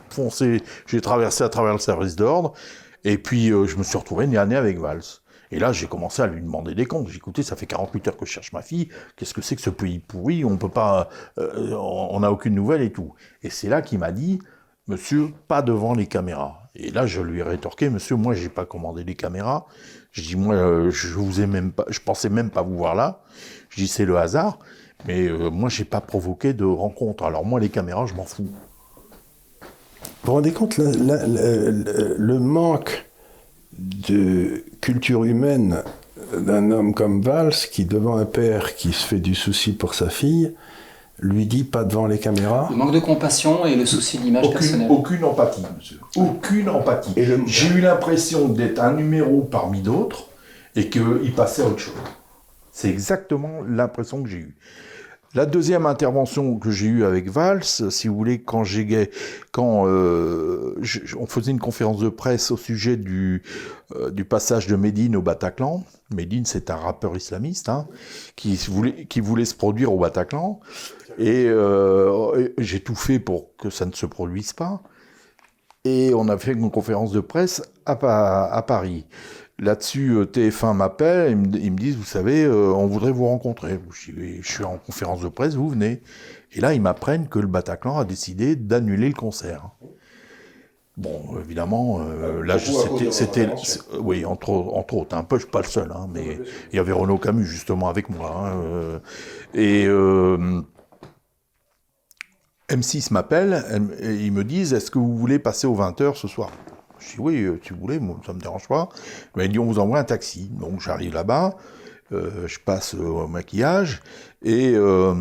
foncé, j'ai traversé à travers le service d'ordre. Et puis euh, je me suis retrouvé nez à avec Valls. Et là, j'ai commencé à lui demander des comptes. J'ai écouté, ça fait 48 heures que je cherche ma fille. Qu'est-ce que c'est que ce pays pourri? On peut pas, euh, on n'a aucune nouvelle et tout. Et c'est là qu'il m'a dit, Monsieur, pas devant les caméras. Et là, je lui ai rétorqué, Monsieur, moi, j'ai pas commandé les caméras. Je dis, moi, euh, je vous ai même pas, je pensais même pas vous voir là. Je dis, c'est le hasard. Mais euh, moi, j'ai pas provoqué de rencontre. Alors moi, les caméras, je m'en fous. Vous vous rendez compte le manque de culture humaine d'un homme comme Valls qui, devant un père qui se fait du souci pour sa fille, lui dit pas devant les caméras. Le manque de compassion et le souci de l'image personnelle. Aucune empathie, monsieur. Aucune empathie. J'ai eu l'impression d'être un numéro parmi d'autres et qu'il passait à autre chose. C'est exactement l'impression que j'ai eue. La deuxième intervention que j'ai eue avec Valls, si vous voulez, quand j'ai, quand euh, on faisait une conférence de presse au sujet du, euh, du passage de Médine au Bataclan. Médine, c'est un rappeur islamiste hein, qui voulait, se produire au Bataclan, et euh, j'ai tout fait pour que ça ne se produise pas. Et on a fait une conférence de presse à Paris. Là-dessus, euh, TF1 m'appelle, ils, me disent, vous savez, euh, on voudrait vous rencontrer. Je, suis en conférence de presse, vous venez. Et là, ils m'apprennent que le Bataclan a décidé d'annuler le concert. Bon, évidemment, euh, là, c'était, oui, entre, entre autres, un peu, je suis pas le seul, hein, mais il y avait Renaud Camus justement avec moi. Hein, et M6 m'appelle, et ils me disent, est-ce que vous voulez passer aux 20h ce soir? Je dis oui, euh, si vous voulez, moi, ça me dérange pas. Mais dit on vous envoie un taxi. Donc j'arrive là-bas, euh, je passe au maquillage et euh,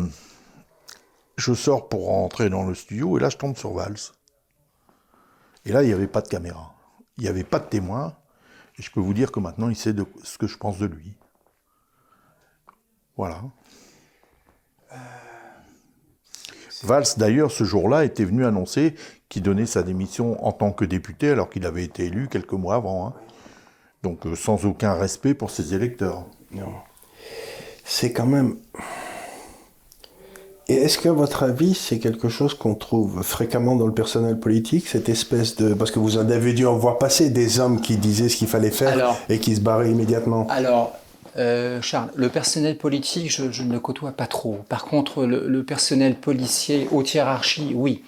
je sors pour rentrer dans le studio et là je tombe sur Vals. Et là il n'y avait pas de caméra, il n'y avait pas de témoin. Et je peux vous dire que maintenant il sait de ce que je pense de lui. Voilà. Valls, d'ailleurs, ce jour-là, était venu annoncer qu'il donnait sa démission en tant que député alors qu'il avait été élu quelques mois avant. Hein. Donc euh, sans aucun respect pour ses électeurs. Non. C'est quand même... Et est-ce qu'à votre avis, c'est quelque chose qu'on trouve fréquemment dans le personnel politique, cette espèce de... Parce que vous en avez dû en voir passer des hommes qui disaient ce qu'il fallait faire et qui se barraient immédiatement? Alors, euh, Charles, le personnel politique, je, ne le côtoie pas trop. Par contre, le, personnel policier, haute hiérarchie, oui.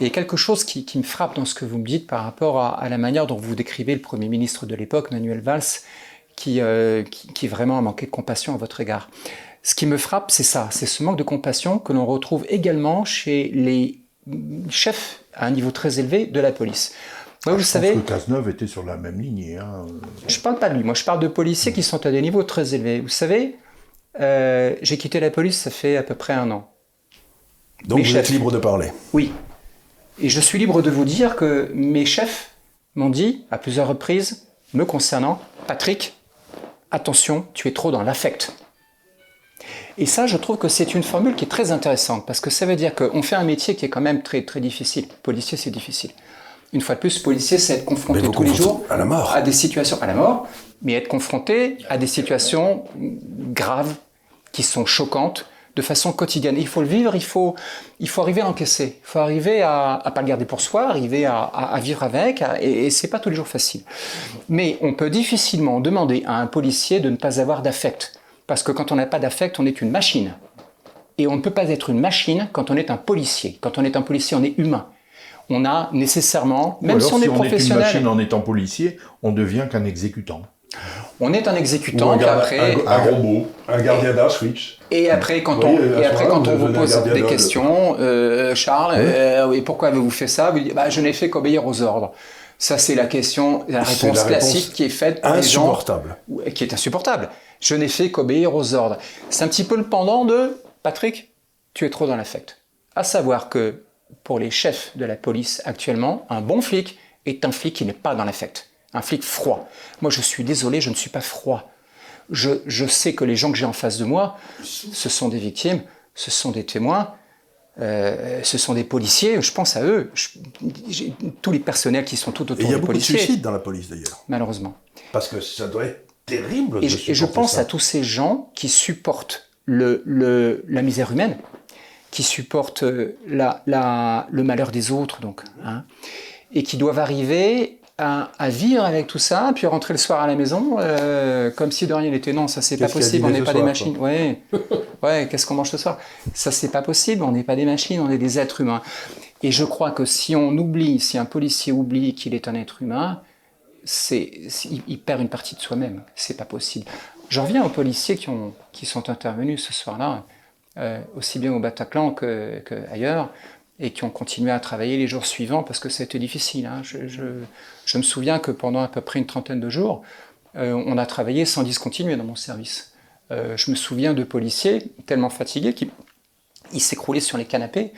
Et quelque chose qui, me frappe dans ce que vous me dites par rapport à, la manière dont vous décrivez le Premier ministre de l'époque, Manuel Valls, euh, qui, qui, vraiment a manqué de compassion à votre égard. Ce qui me frappe, c'est ça, c'est ce manque de compassion que l'on retrouve également chez les chefs à un niveau très élevé de la police. Moi, vous je savez. Pense que Cazeneuve était sur la même lignée. Hein. Je parle pas de lui. Moi, je parle de policiers qui sont à des niveaux très élevés. Vous savez, euh, j'ai quitté la police, ça fait à peu près un an. Donc vous êtes libre de parler. Oui. Et je suis libre de vous dire que mes chefs m'ont dit à plusieurs reprises, me concernant, Patrick, attention, tu es trop dans l'affect. Et ça, je trouve que c'est une formule qui est très intéressante, parce que ça veut dire qu'on fait un métier qui est quand même très, très difficile. Policier, c'est difficile une fois de plus, policier, c'est être confronté tous les jours à, la mort. à des situations, à la mort, mais être confronté à des situations graves, qui sont choquantes, de façon quotidienne. il faut le vivre, il faut, il faut arriver à encaisser, il faut arriver à ne pas le garder pour soi, arriver à, à, vivre avec, et, et c'est pas tous les jours facile. Mais on peut difficilement demander à un policier de ne pas avoir d'affect, parce que quand on n'a pas d'affect, on est une machine. Et on ne peut pas être une machine quand on est un policier. Quand on est un policier, on est humain on a nécessairement, même si on est professionnel. Est une machine en étant policier, on devient qu'un exécutant. On est un exécutant, un, après, un, robot, un gardien d'un switch. Et après, quand on, et après, quand on vous pose des questions, euh, Charles, euh, pourquoi avez-vous fait ça vous dites, bah, Je n'ai fait qu'obéir aux ordres. Ça, c'est la question, la réponse classique qui est faite par insupportable. les gens. Qui est insupportable. Je n'ai fait qu'obéir aux ordres. C'est un petit peu le pendant de Patrick, tu es trop dans l'affect. À savoir que pour les chefs de la police actuellement, un bon flic est un flic qui n'est pas dans l'affect, un flic froid. Moi, je suis désolé, je ne suis pas froid. Je, sais que les gens que j'ai en face de moi, ce sont des victimes, ce sont des témoins, euh, ce sont des policiers, je pense à eux, tous les personnels qui sont tout autour des policiers. Il y a beaucoup de suicides dans la police d'ailleurs. Malheureusement. Parce que ça doit être terrible. Et, je, pense à tous ces gens qui supportent la misère humaine, qui supportent euh, le malheur des autres, donc, hein, et qui doivent arriver à, vivre avec tout ça, puis rentrer le soir à la maison, euh, comme si de rien n'était. Non, ça c'est pas possible, on n'est pas des machines. Ouais, ouais qu'est-ce qu'on mange ce soir? Ça c'est pas possible, on n'est pas des machines, on est des êtres humains. Et je crois que si on oublie, si un policier oublie qu'il est un être humain, c'est, il, perd une partie de soi-même. C'est pas possible. J'en reviens aux policiers qui, ont, qui sont intervenus ce soir-là. Euh, aussi bien au Bataclan qu'ailleurs, et qui ont continué à travailler les jours suivants parce que c'était difficile. Hein. Je, me souviens que pendant à peu près une trentaine de jours, euh, on a travaillé sans discontinuer dans mon service. Euh, je me souviens de policiers tellement fatigués qu'ils s'écroulaient sur les canapés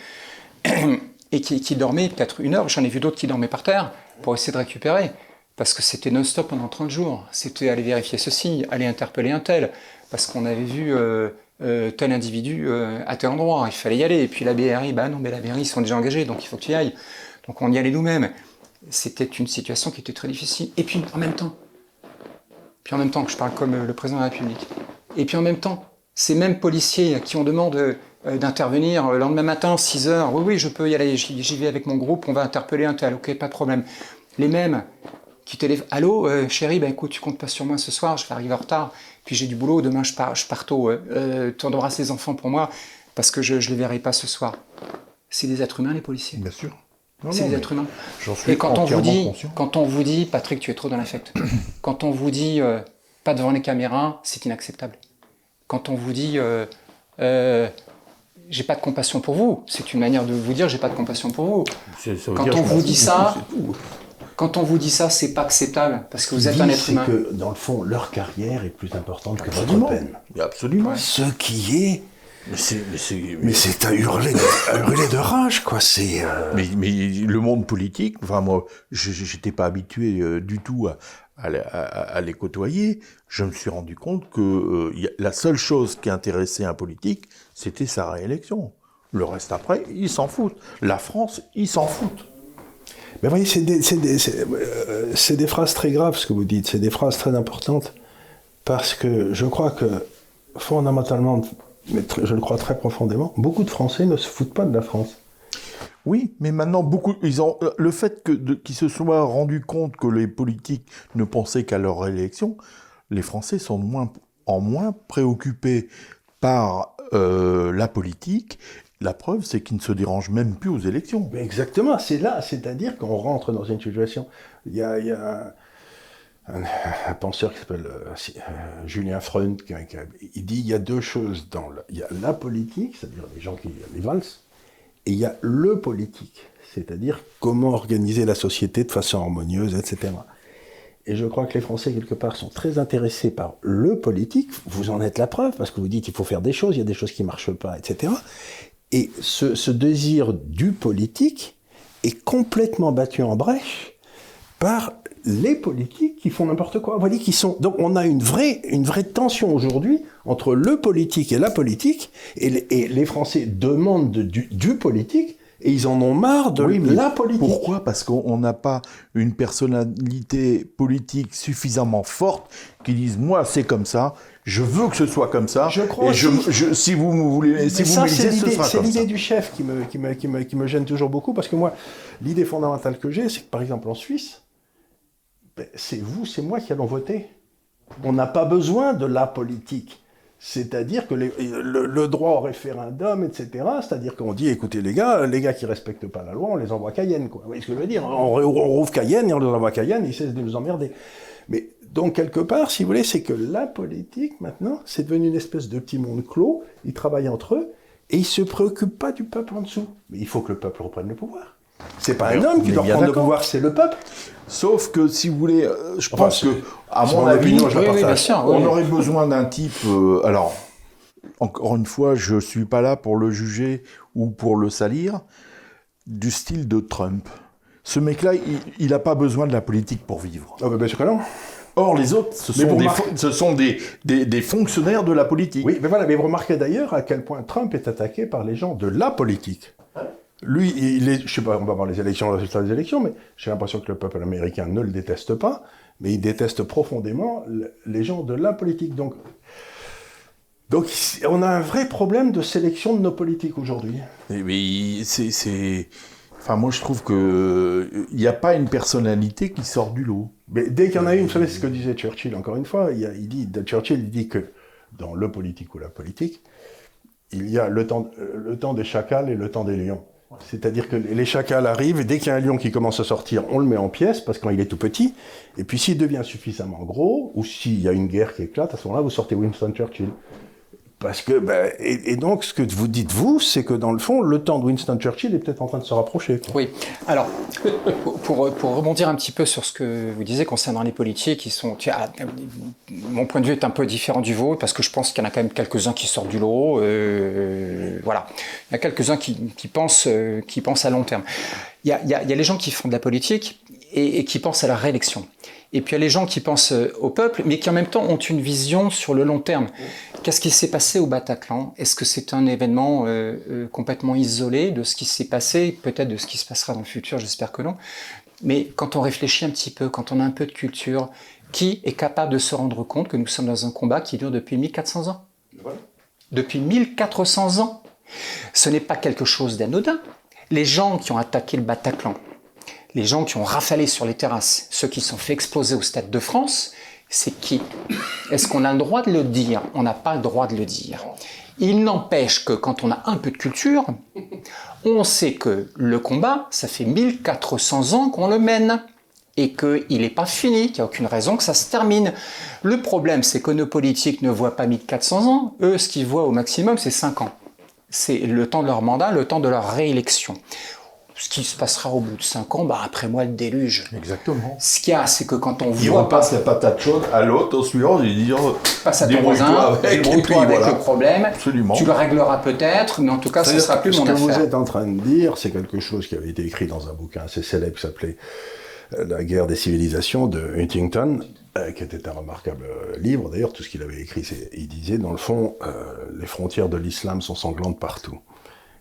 et qui, qui dormaient peut-être une heure. J'en ai vu d'autres qui dormaient par terre pour essayer de récupérer. Parce que c'était non-stop pendant 30 jours. C'était aller vérifier ceci, aller interpeller un tel. Parce qu'on avait vu tel individu euh, à tel endroit, il fallait y aller. Et puis la BRI, bah non, mais la BRI, ils sont déjà engagés, donc il faut que tu y ailles. Donc on y allait nous-mêmes. C'était une situation qui était très difficile. Et puis en même temps, puis en même temps, je parle comme le président de la République, et puis en même temps, ces mêmes policiers à qui on demande d'intervenir le lendemain matin, 6 heures. Oui, oui, je peux y aller, j'y vais avec mon groupe, on va interpeller un tel, ok, pas de problème. Les mêmes qui téléphonent, allô, chérie, ben écoute, tu comptes pas sur moi ce soir, je vais arriver en retard, puis j'ai du boulot, demain je pars, je pars tôt, tu embrasses les enfants pour moi, parce que je ne les verrai pas ce soir. C'est des êtres humains, les policiers. Bien sûr. C'est des êtres humains. Et quand on vous dit, quand on vous dit, Patrick, tu es trop dans l'affect. quand on vous dit, pas devant les caméras, c'est inacceptable. Quand on vous dit, euh, euh, j'ai pas de compassion pour vous, c'est une manière de vous dire, j'ai pas de compassion pour vous. quand on vous dit ça, quand on vous dit ça, c'est pas acceptable parce que vous êtes un être humain. que dans le fond, leur carrière est plus importante que votre peine. Absolument. Ce qui est mais c'est à hurler, à hurler de rage, quoi. C'est. Euh, mais, mais, le monde politique, enfin moi, j'étais pas habitué euh, du tout à, à, les côtoyer, je me suis rendu compte que euh, la seule chose qui intéressait un politique, c'était sa réélection. Le reste après, ils s'en foutent. La France, ils s'en foutent. Mais vous voyez, c'est des, euh, phrases très graves ce que vous dites, c'est des phrases très importantes, parce que je crois que fondamentalement, mais je le crois très profondément, beaucoup de Français ne se foutent pas de la France. Oui, mais maintenant, beaucoup, ils ont, euh, le fait qu'ils se soient rendus compte que les politiques ne pensaient qu'à leur élection, les Français sont en moins préoccupés par euh, la politique. La preuve, c'est qu'ils ne se dérangent même plus aux élections. exactement, c'est là, c'est-à-dire qu'on rentre dans une situation. Il y a, un, penseur qui s'appelle euh, Julien Freund, il dit il y a deux choses dans il y a la politique, c'est-à-dire les gens qui les valses, et il y a le politique, c'est-à-dire comment organiser la société de façon harmonieuse, etc. Et je crois que les Français, quelque part, sont très intéressés par le politique. Vous en êtes la preuve, parce que vous dites qu'il faut faire des choses, il y a des choses qui ne marchent pas, etc. Et ce, désir du politique est complètement battu en brèche par les politiques qui font n'importe quoi. Qui sont. Donc on a une vraie, une vraie tension aujourd'hui entre le politique et la politique, et les, Français demandent du, politique. Et ils en ont marre de la politique. Pourquoi? Parce qu'on n'a pas une personnalité politique suffisamment forte qui dise moi c'est comme ça, je veux que ce soit comme ça. Je crois. Et je, si vous me voulez, si vous me ce sera comme ça. C'est l'idée du chef qui me, qui, me, qui, me, qui me gêne toujours beaucoup parce que moi, l'idée fondamentale que j'ai, c'est que par exemple en Suisse, ben, c'est vous, c'est moi qui allons voter. On n'a pas besoin de la politique. C'est-à-dire que le, droit au référendum, etc., c'est-à-dire qu'on dit, écoutez les gars, les gars qui respectent pas la loi, on les envoie à Cayenne, quoi. Vous voyez ce que je veux dire? On, rouvre Cayenne et on les envoie à Cayenne, ils cessent de nous emmerder. Mais donc, quelque part, si vous voulez, c'est que la politique, maintenant, c'est devenu une espèce de petit monde clos, ils travaillent entre eux, et ils se préoccupent pas du peuple en dessous. Mais il faut que le peuple reprenne le pouvoir. C'est pas un homme qui doit prendre le pouvoir, c'est le peuple. Sauf que si vous voulez, euh, je pense que, à mon avis, on aurait besoin d'un type. Euh, alors, encore une fois, je suis pas là pour le juger ou pour le salir, du style de Trump. Ce mec-là, il n'a pas besoin de la politique pour vivre. Ah, bah, bien sûr que non. Or, les autres, ce sont, des, ce sont des, des, fonctionnaires de la politique. Oui, mais voilà, mais vous remarquez d'ailleurs à quel point Trump est attaqué par les gens de la politique. Lui, il est, je sais pas, on va voir les élections, le résultat des élections, mais j'ai l'impression que le peuple américain ne le déteste pas, mais il déteste profondément les gens de la politique. Donc, donc on a un vrai problème de sélection de nos politiques aujourd'hui. Mais c'est, enfin moi je trouve que il n'y a pas une personnalité qui sort du lot. Mais dès qu'il y en a une, vous savez ce que disait Churchill encore une fois, il, il dit, Churchill il dit que dans le politique ou la politique, il y a le temps, le temps des chacals et le temps des lions. C'est-à-dire que les chacals arrivent, dès qu'il y a un lion qui commence à sortir, on le met en pièces, parce que quand il est tout petit, et puis s'il devient suffisamment gros, ou s'il y a une guerre qui éclate, à ce moment-là, vous sortez Winston Churchill. Parce que, ben, et, donc, ce que vous dites, vous, c'est que dans le fond, le temps de Winston Churchill est peut-être en train de se rapprocher. Oui. Alors, pour, pour, rebondir un petit peu sur ce que vous disiez concernant les politiques, qui sont. mon point de vue est un peu différent du vôtre, parce que je pense qu'il y en a quand même quelques-uns qui sortent du lot. Euh, voilà. Il y a quelques-uns qui, qui, pensent, euh, qui pensent à long terme. Il y, a, il, y a, les gens qui font de la politique et qui pensent à la réélection. Et puis il y a les gens qui pensent euh, au peuple, mais qui en même temps ont une vision sur le long terme. Qu'est-ce qui s'est passé au Bataclan? Est-ce que c'est un événement euh, euh, complètement isolé de ce qui s'est passé, peut-être de ce qui se passera dans le futur, j'espère que non. Mais quand on réfléchit un petit peu, quand on a un peu de culture, qui est capable de se rendre compte que nous sommes dans un combat qui dure depuis 1400 ans? Depuis 1400 ans Ce n'est pas quelque chose d'anodin. Les gens qui ont attaqué le Bataclan, les gens qui ont rafalé sur les terrasses, ceux qui sont fait exploser au Stade de France, c'est qui? Est-ce qu'on a le droit de le dire? On n'a pas le droit de le dire. Il n'empêche que quand on a un peu de culture, on sait que le combat, ça fait 1400 ans qu'on le mène et qu'il n'est pas fini, qu'il n'y a aucune raison que ça se termine. Le problème, c'est que nos politiques ne voient pas 1400 ans. Eux, ce qu'ils voient au maximum, c'est 5 ans. C'est le temps de leur mandat, le temps de leur réélection ce qui se passera au bout de 5 ans, bah après moi le déluge. Exactement. Ce qu'il y a, c'est que quand on il voit. repasse la patate chaude à l'autre, au suivant, il dit oh, passe à ton voisin, débrouille-toi avec le problème. Absolument. Tu le régleras peut-être, mais en tout cas, ce sera plus ce mon que affaire. vous êtes en train de dire, c'est quelque chose qui avait été écrit dans un bouquin assez célèbre qui s'appelait euh, La guerre des civilisations de Huntington, euh, qui était un remarquable euh, livre. D'ailleurs, tout ce qu'il avait écrit, c'est, il disait, dans le fond, euh, les frontières de l'islam sont sanglantes partout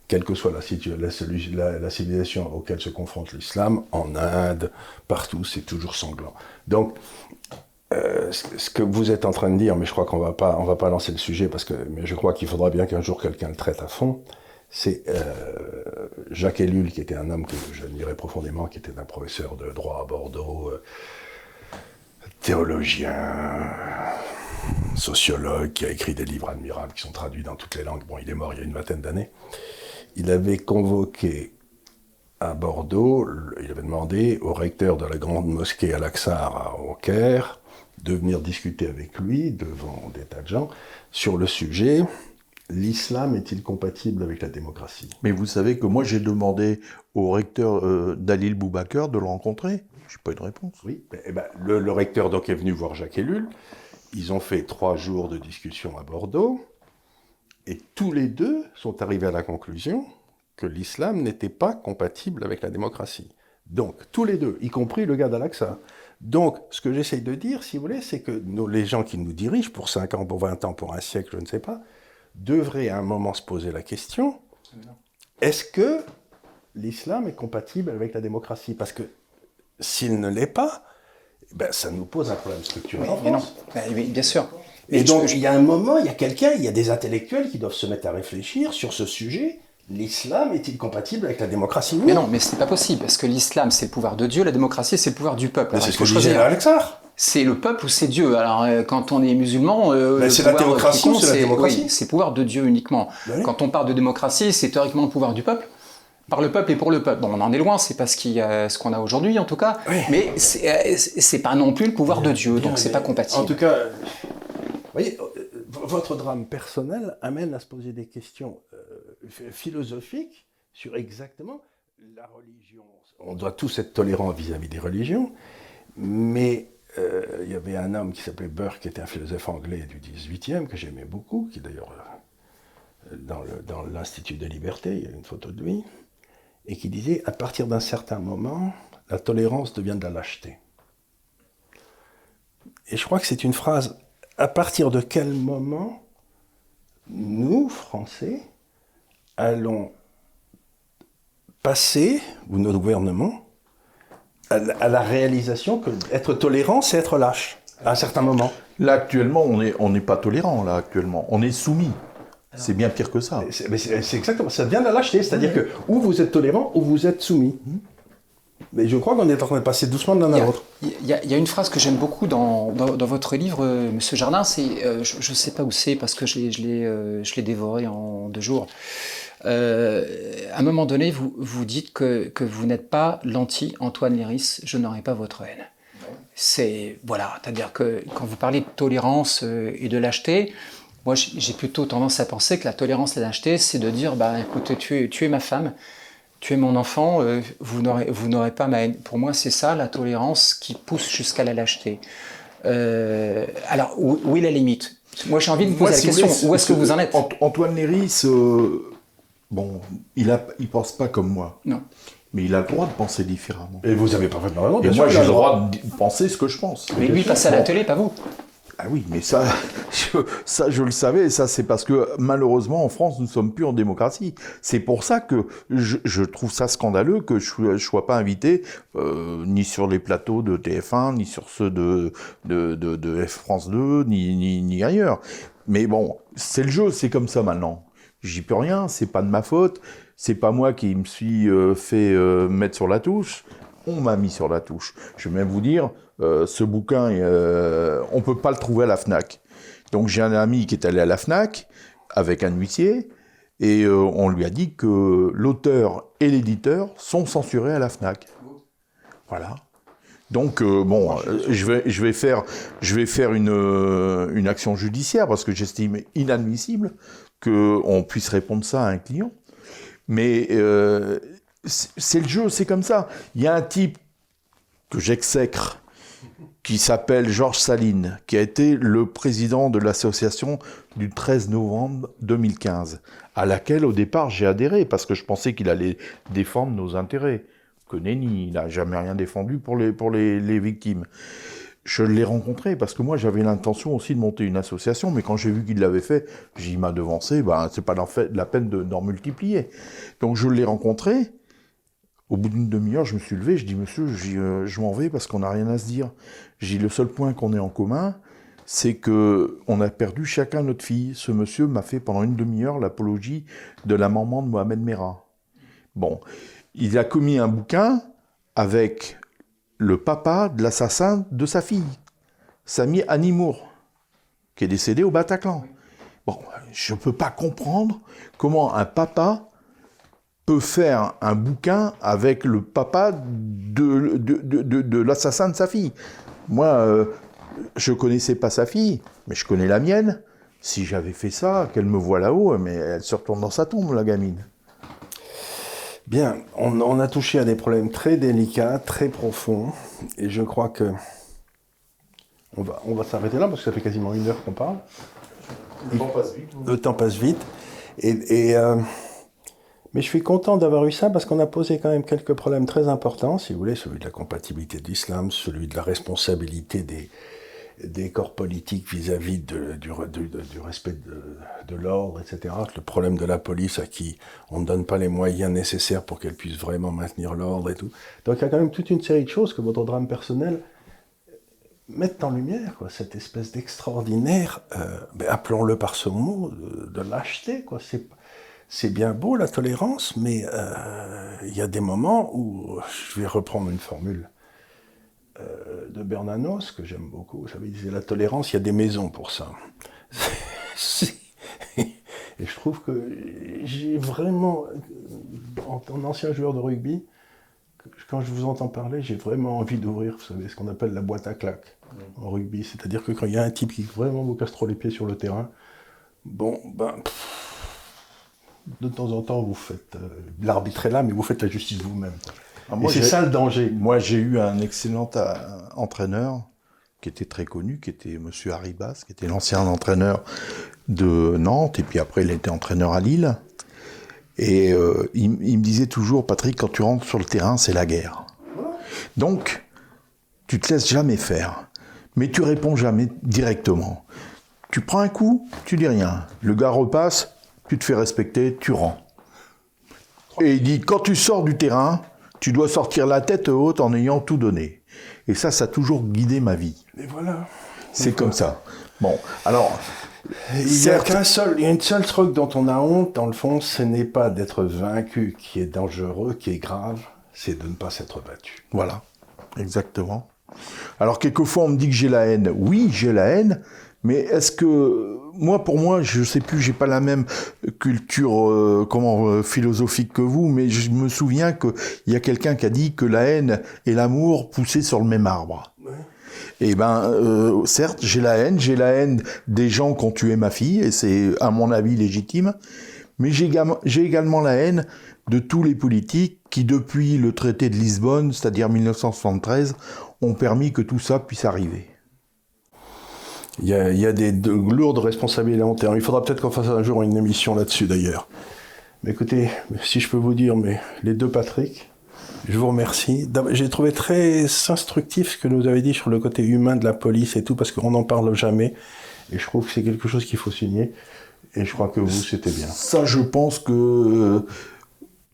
quelle que soit la, civilisation auquel se confronte l'islam, en Inde, partout, c'est toujours sanglant. Donc, euh, ce ce que vous êtes en train de dire, mais je crois qu'on va pas, on va pas lancer le sujet parce que, mais je crois qu'il faudra bien qu'un jour quelqu'un le traite à fond. C'est euh, Jacques Ellul, qui était un homme que j'admirais profondément, qui était un professeur de droit à Bordeaux, euh, théologien, sociologue, qui a écrit des livres admirables qui sont traduits dans toutes les langues. Bon, il est mort il y a une vingtaine d'années. Il avait convoqué à Bordeaux, il avait demandé au recteur de la grande mosquée Al-Aqsa au Caire de venir discuter avec lui devant des tas de gens sur le sujet l'islam est-il compatible avec la démocratie? Mais vous savez que moi j'ai demandé au recteur euh, Dalil Boubaker de le rencontrer. J'ai pas eu de réponse. Oui, eh ben, le, le recteur donc est venu voir Jacques Ellul. Ils ont fait trois jours de discussion à Bordeaux. Et tous les deux sont arrivés à la conclusion que l'islam n'était pas compatible avec la démocratie. Donc, tous les deux, y compris le gars d'Al-Aqsa. Donc, ce que j'essaye de dire, si vous voulez, c'est que nos- les gens qui nous dirigent, pour 5 ans, pour 20 ans, pour un siècle, je ne sais pas, devraient à un moment se poser la question, est-ce que l'islam est compatible avec la démocratie? Parce que s'il ne l'est pas, ben, ça nous pose un problème structurel. en Mais non. Ben oui, bien sûr. Et donc, je- il y a un moment, il y a quelqu'un, il y a des intellectuels qui doivent se mettre à réfléchir sur ce sujet. L'islam est-il compatible avec la démocratie. Mais non, mais c'est pas possible, parce que l'islam, c'est le pouvoir de Dieu, la démocratie, c'est le pouvoir du peuple. C'est ce que disait choisir. Alexar. C'est le peuple ou c'est Dieu. Alors, euh, quand on est musulman, euh, Ben, c'est la théocratie c'est la démocratie oui, c'est le pouvoir de Dieu uniquement. Ben oui. Quand on parle de démocratie, c'est théoriquement le pouvoir du peuple. Par le peuple et pour le peuple. Bon, on en est loin, c'est pas ce y a- ce qu'on a aujourd'hui en tout cas, Oui. mais c'est euh, pas non plus le pouvoir de Dieu, donc c'est pas compatible. En tout cas, voyez, euh, v- votre drame personnel amène à se poser des questions euh, ph- philosophiques sur exactement la religion. On doit tous être tolérants vis-à-vis des religions, mais euh, il y avait un homme qui s'appelait Burke, qui était un philosophe anglais du 18e, que j'aimais beaucoup, qui d'ailleurs, euh, dans le- dans l'Institut de liberté, il y a une photo de lui, et qui disait, à partir d'un certain moment, la tolérance devient de la lâcheté. Et je crois que c'est une phrase, à partir de quel moment nous, Français, allons passer, ou notre gouvernement, à la, à la réalisation que être tolérant, c'est être lâche, à un certain moment? Là actuellement, on n'est on pas tolérant. Là actuellement, on est soumis. C'est bien pire que ça. C'est mais c'est- c'est exactement, ça vient de la lâcheté, c'est-à-dire que ou vous êtes tolérant, ou vous êtes soumis. Mais je crois qu'on est en train de passer doucement de l'un à a, l'autre. il y a- il y a une phrase que j'aime beaucoup dans, dans, dans votre livre, euh, Monsieur Jardin, c'est, euh, je ne sais pas où c'est parce que je l'ai, je l'ai, euh, dévoré en deux jours. À un moment donné, vous, vous dites que, que vous n'êtes pas l'anti-Antoine Léris, je n'aurai pas votre haine. C'est voilà, c'est-à-dire que quand vous parlez de tolérance et de lâcheté, moi j'ai j'ai plutôt tendance à penser que la tolérance et la lâcheté, c'est de dire bah écoute, tu es, tu es ma femme, tu es mon enfant, euh, vous n'aurez vous n'aurez pas ma haine. Pour moi, c'est ça la tolérance qui pousse jusqu'à la lâcheté. Euh, alors où, où est la limite? Moi j'ai envie de vous Moi, poser si la question. voulez, où est-ce que vous en êtes? Ant- Antoine Léris, euh, bon, il a, il pense pas comme moi, Non. mais il a le droit de penser différemment. Et vous avez parfaitement raison. Et moi, j'ai le droit de penser ce que je pense. Mais lui passe à la télé, pas vous. Ah oui, mais ça, je, le savais. Ça, c'est parce que malheureusement, en France, nous sommes plus en démocratie. C'est pour ça que je, trouve ça scandaleux que je ne sois pas invité euh, ni sur les plateaux de TF1, ni sur ceux de, de, de, de France 2, ni, ni, ni ailleurs. Mais bon, c'est le jeu, c'est comme ça maintenant. J'y peux rien, c'est pas de ma faute, c'est pas moi qui me suis euh, fait euh, mettre sur la touche, on m'a mis sur la touche. Je vais même vous dire, euh, ce bouquin, on peut pas le trouver à la FNAC. Donc j'ai un ami qui est allé à la FNAC avec un huissier, et on lui a dit que l'auteur et l'éditeur sont censurés à la FNAC. Voilà. Donc bon, je vais, je vais faire, je vais faire une, une action judiciaire parce que j'estime inadmissible qu'on puisse répondre ça à un client. Mais euh, c'est le jeu, c'est comme ça. Il y a un type que j'exècre qui s'appelle Georges Saline, qui a été le président de l'association du 13 novembre 2015, à laquelle au départ j'ai adhéré parce que je pensais qu'il allait défendre nos intérêts. Que nenni, il n'a jamais rien défendu pour les, pour les, les victimes je l'ai rencontré parce que moi j'avais l'intention aussi de monter une association, mais quand j'ai vu qu'il l'avait fait, j'y m'a devancé, ben, c'est pas la peine d'en multiplier. Donc je l'ai rencontré. Au bout d'une demi-heure, je me suis levé, je dis monsieur, euh, je m'en vais parce qu'on n'a rien à se dire. J'ai le seul point qu'on ait en commun, c'est que on a perdu chacun notre fille. Ce monsieur m'a fait pendant une demi-heure l'apologie de la maman de Mohamed Merah. Bon, il a commis un bouquin avec le papa de l'assassin de sa fille, Sami Animour, qui est décédé au Bataclan. Bon, je ne peux pas comprendre comment un papa peut faire un bouquin avec le papa de, de, l'assassin de sa fille. Moi, euh, je connaissais pas sa fille, mais je connais la mienne. Si j'avais fait ça, qu'elle me voit là-haut, mais elle se retourne dans sa tombe, la gamine. Bien, on, a touché à des problèmes très délicats, très profonds, et je crois que on va, on va s'arrêter là parce que ça fait quasiment une heure qu'on parle. Le temps passe vite. Le temps passe vite. Et, euh, mais je suis content d'avoir eu ça parce qu'on a posé quand même quelques problèmes très importants, si vous voulez, celui de la compatibilité de l'islam, celui de la responsabilité des, corps politiques vis-à-vis du, respect de, l'ordre, etc. Le problème de la police à qui on ne donne pas les moyens nécessaires pour qu'elle puisse vraiment maintenir l'ordre et tout. Donc il y a quand même toute une série de choses que votre drame personnel met en lumière, cette espèce d'extraordinaire, euh, ben, appelons-le par ce mot, de, lâcheté. Quoi. C'est bien beau la tolérance, mais euh, il y a des moments où, je vais reprendre une formule euh, de Bernanos, que j'aime beaucoup. Vous savez, il la tolérance, il y a des maisons pour ça. Et je trouve que j'ai vraiment, en, ancien joueur de rugby, quand je vous entends parler, j'ai vraiment envie d'ouvrir, vous savez, ce qu'on appelle la boîte à claques en rugby. C'est-à-dire que quand il y a un type qui vraiment vous casse trop les pieds sur le terrain, bon, ben, de temps en temps, vous faites, euh, l'arbitre est là, mais vous faites la justice vous-même. Ah, c'est ça le danger. Moi, j'ai eu un excellent euh, entraîneur qui était très connu, qui était Monsieur Haribas, qui était l'ancien entraîneur de Nantes, et puis après il était entraîneur à Lille. Et euh, il, me disait toujours, Patrick, quand tu rentres sur le terrain, c'est la guerre. Donc, tu te laisses jamais faire, mais tu réponds jamais directement. Tu prends un coup, tu dis rien. Le gars repasse, tu te fais respecter, tu rends. Et il dit, quand tu sors du terrain, tu dois sortir la tête haute en ayant tout donné. Et ça, ça a toujours guidé ma vie. Et voilà. C'est comme ça. Bon, alors. Il y a qu'un seul, il y a une seule truc dont on a honte, dans le fond, ce n'est pas d'être vaincu qui est dangereux, qui est grave, c'est de ne pas s'être battu. Voilà, exactement. Alors quelquefois on me dit que j'ai la haine. Oui, j'ai la haine, mais est-ce que moi, pour moi, je sais plus, j'ai pas la même culture euh, comment euh, philosophique que vous, mais je me souviens qu'il y a quelqu'un qui a dit que la haine et l'amour poussaient sur le même arbre. Et eh ben, euh, certes, j'ai la haine, j'ai la haine des gens qui ont tué ma fille, et c'est à mon avis légitime, mais j'ai également la haine de tous les politiques qui, depuis le traité de Lisbonne, c'est-à-dire 1973, ont permis que tout ça puisse arriver. Il y a, des lourdes responsabilités long terme. Il faudra peut-être qu'on fasse un jour une émission là-dessus d'ailleurs. Mais écoutez, si je peux vous dire, mais les deux Patrick, je vous remercie. J'ai trouvé très instructif ce que vous avez dit sur le côté humain de la police et tout, parce qu'on n'en parle jamais. Et je trouve que c'est quelque chose qu'il faut signer. Et je crois que vous, c'était bien. Ça, je pense que euh,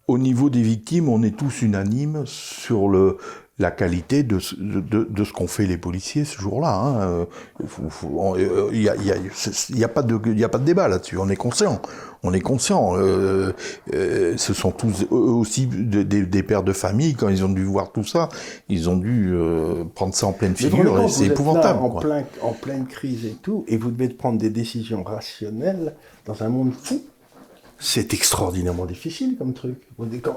au niveau des victimes, on est tous unanimes sur le, la qualité de, ce- de, ce qu'ont fait les policiers ce jour-là. hein. Euh, euh, Il n'y a, pas de il y a pas de débat là-dessus. On est conscient. On est conscient. Euh, euh, ce sont tous eux aussi de- des, des pères de famille quand ils ont dû voir tout ça, ils ont dû euh, prendre ça en pleine figure. et C'est vous êtes épouvantable. là en, plein, en pleine crise et tout, et vous devez prendre des décisions rationnelles dans un monde fou. C'est extraordinairement difficile comme truc.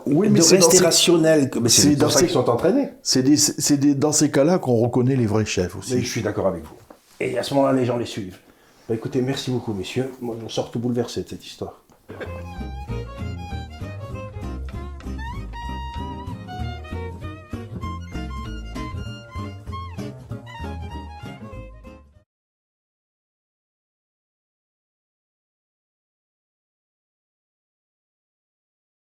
Oui, mais c'est ces- rationnel. Mais c'est dans ces- qu'ils sont entraînés. C'est des- c'est des- dans ces cas-là qu'on reconnaît les vrais chefs aussi. Mais je suis d'accord avec vous. Et à ce moment-là, les gens les suivent. Bah, écoutez, merci beaucoup, messieurs. Moi, je sors tout bouleversé de cette histoire.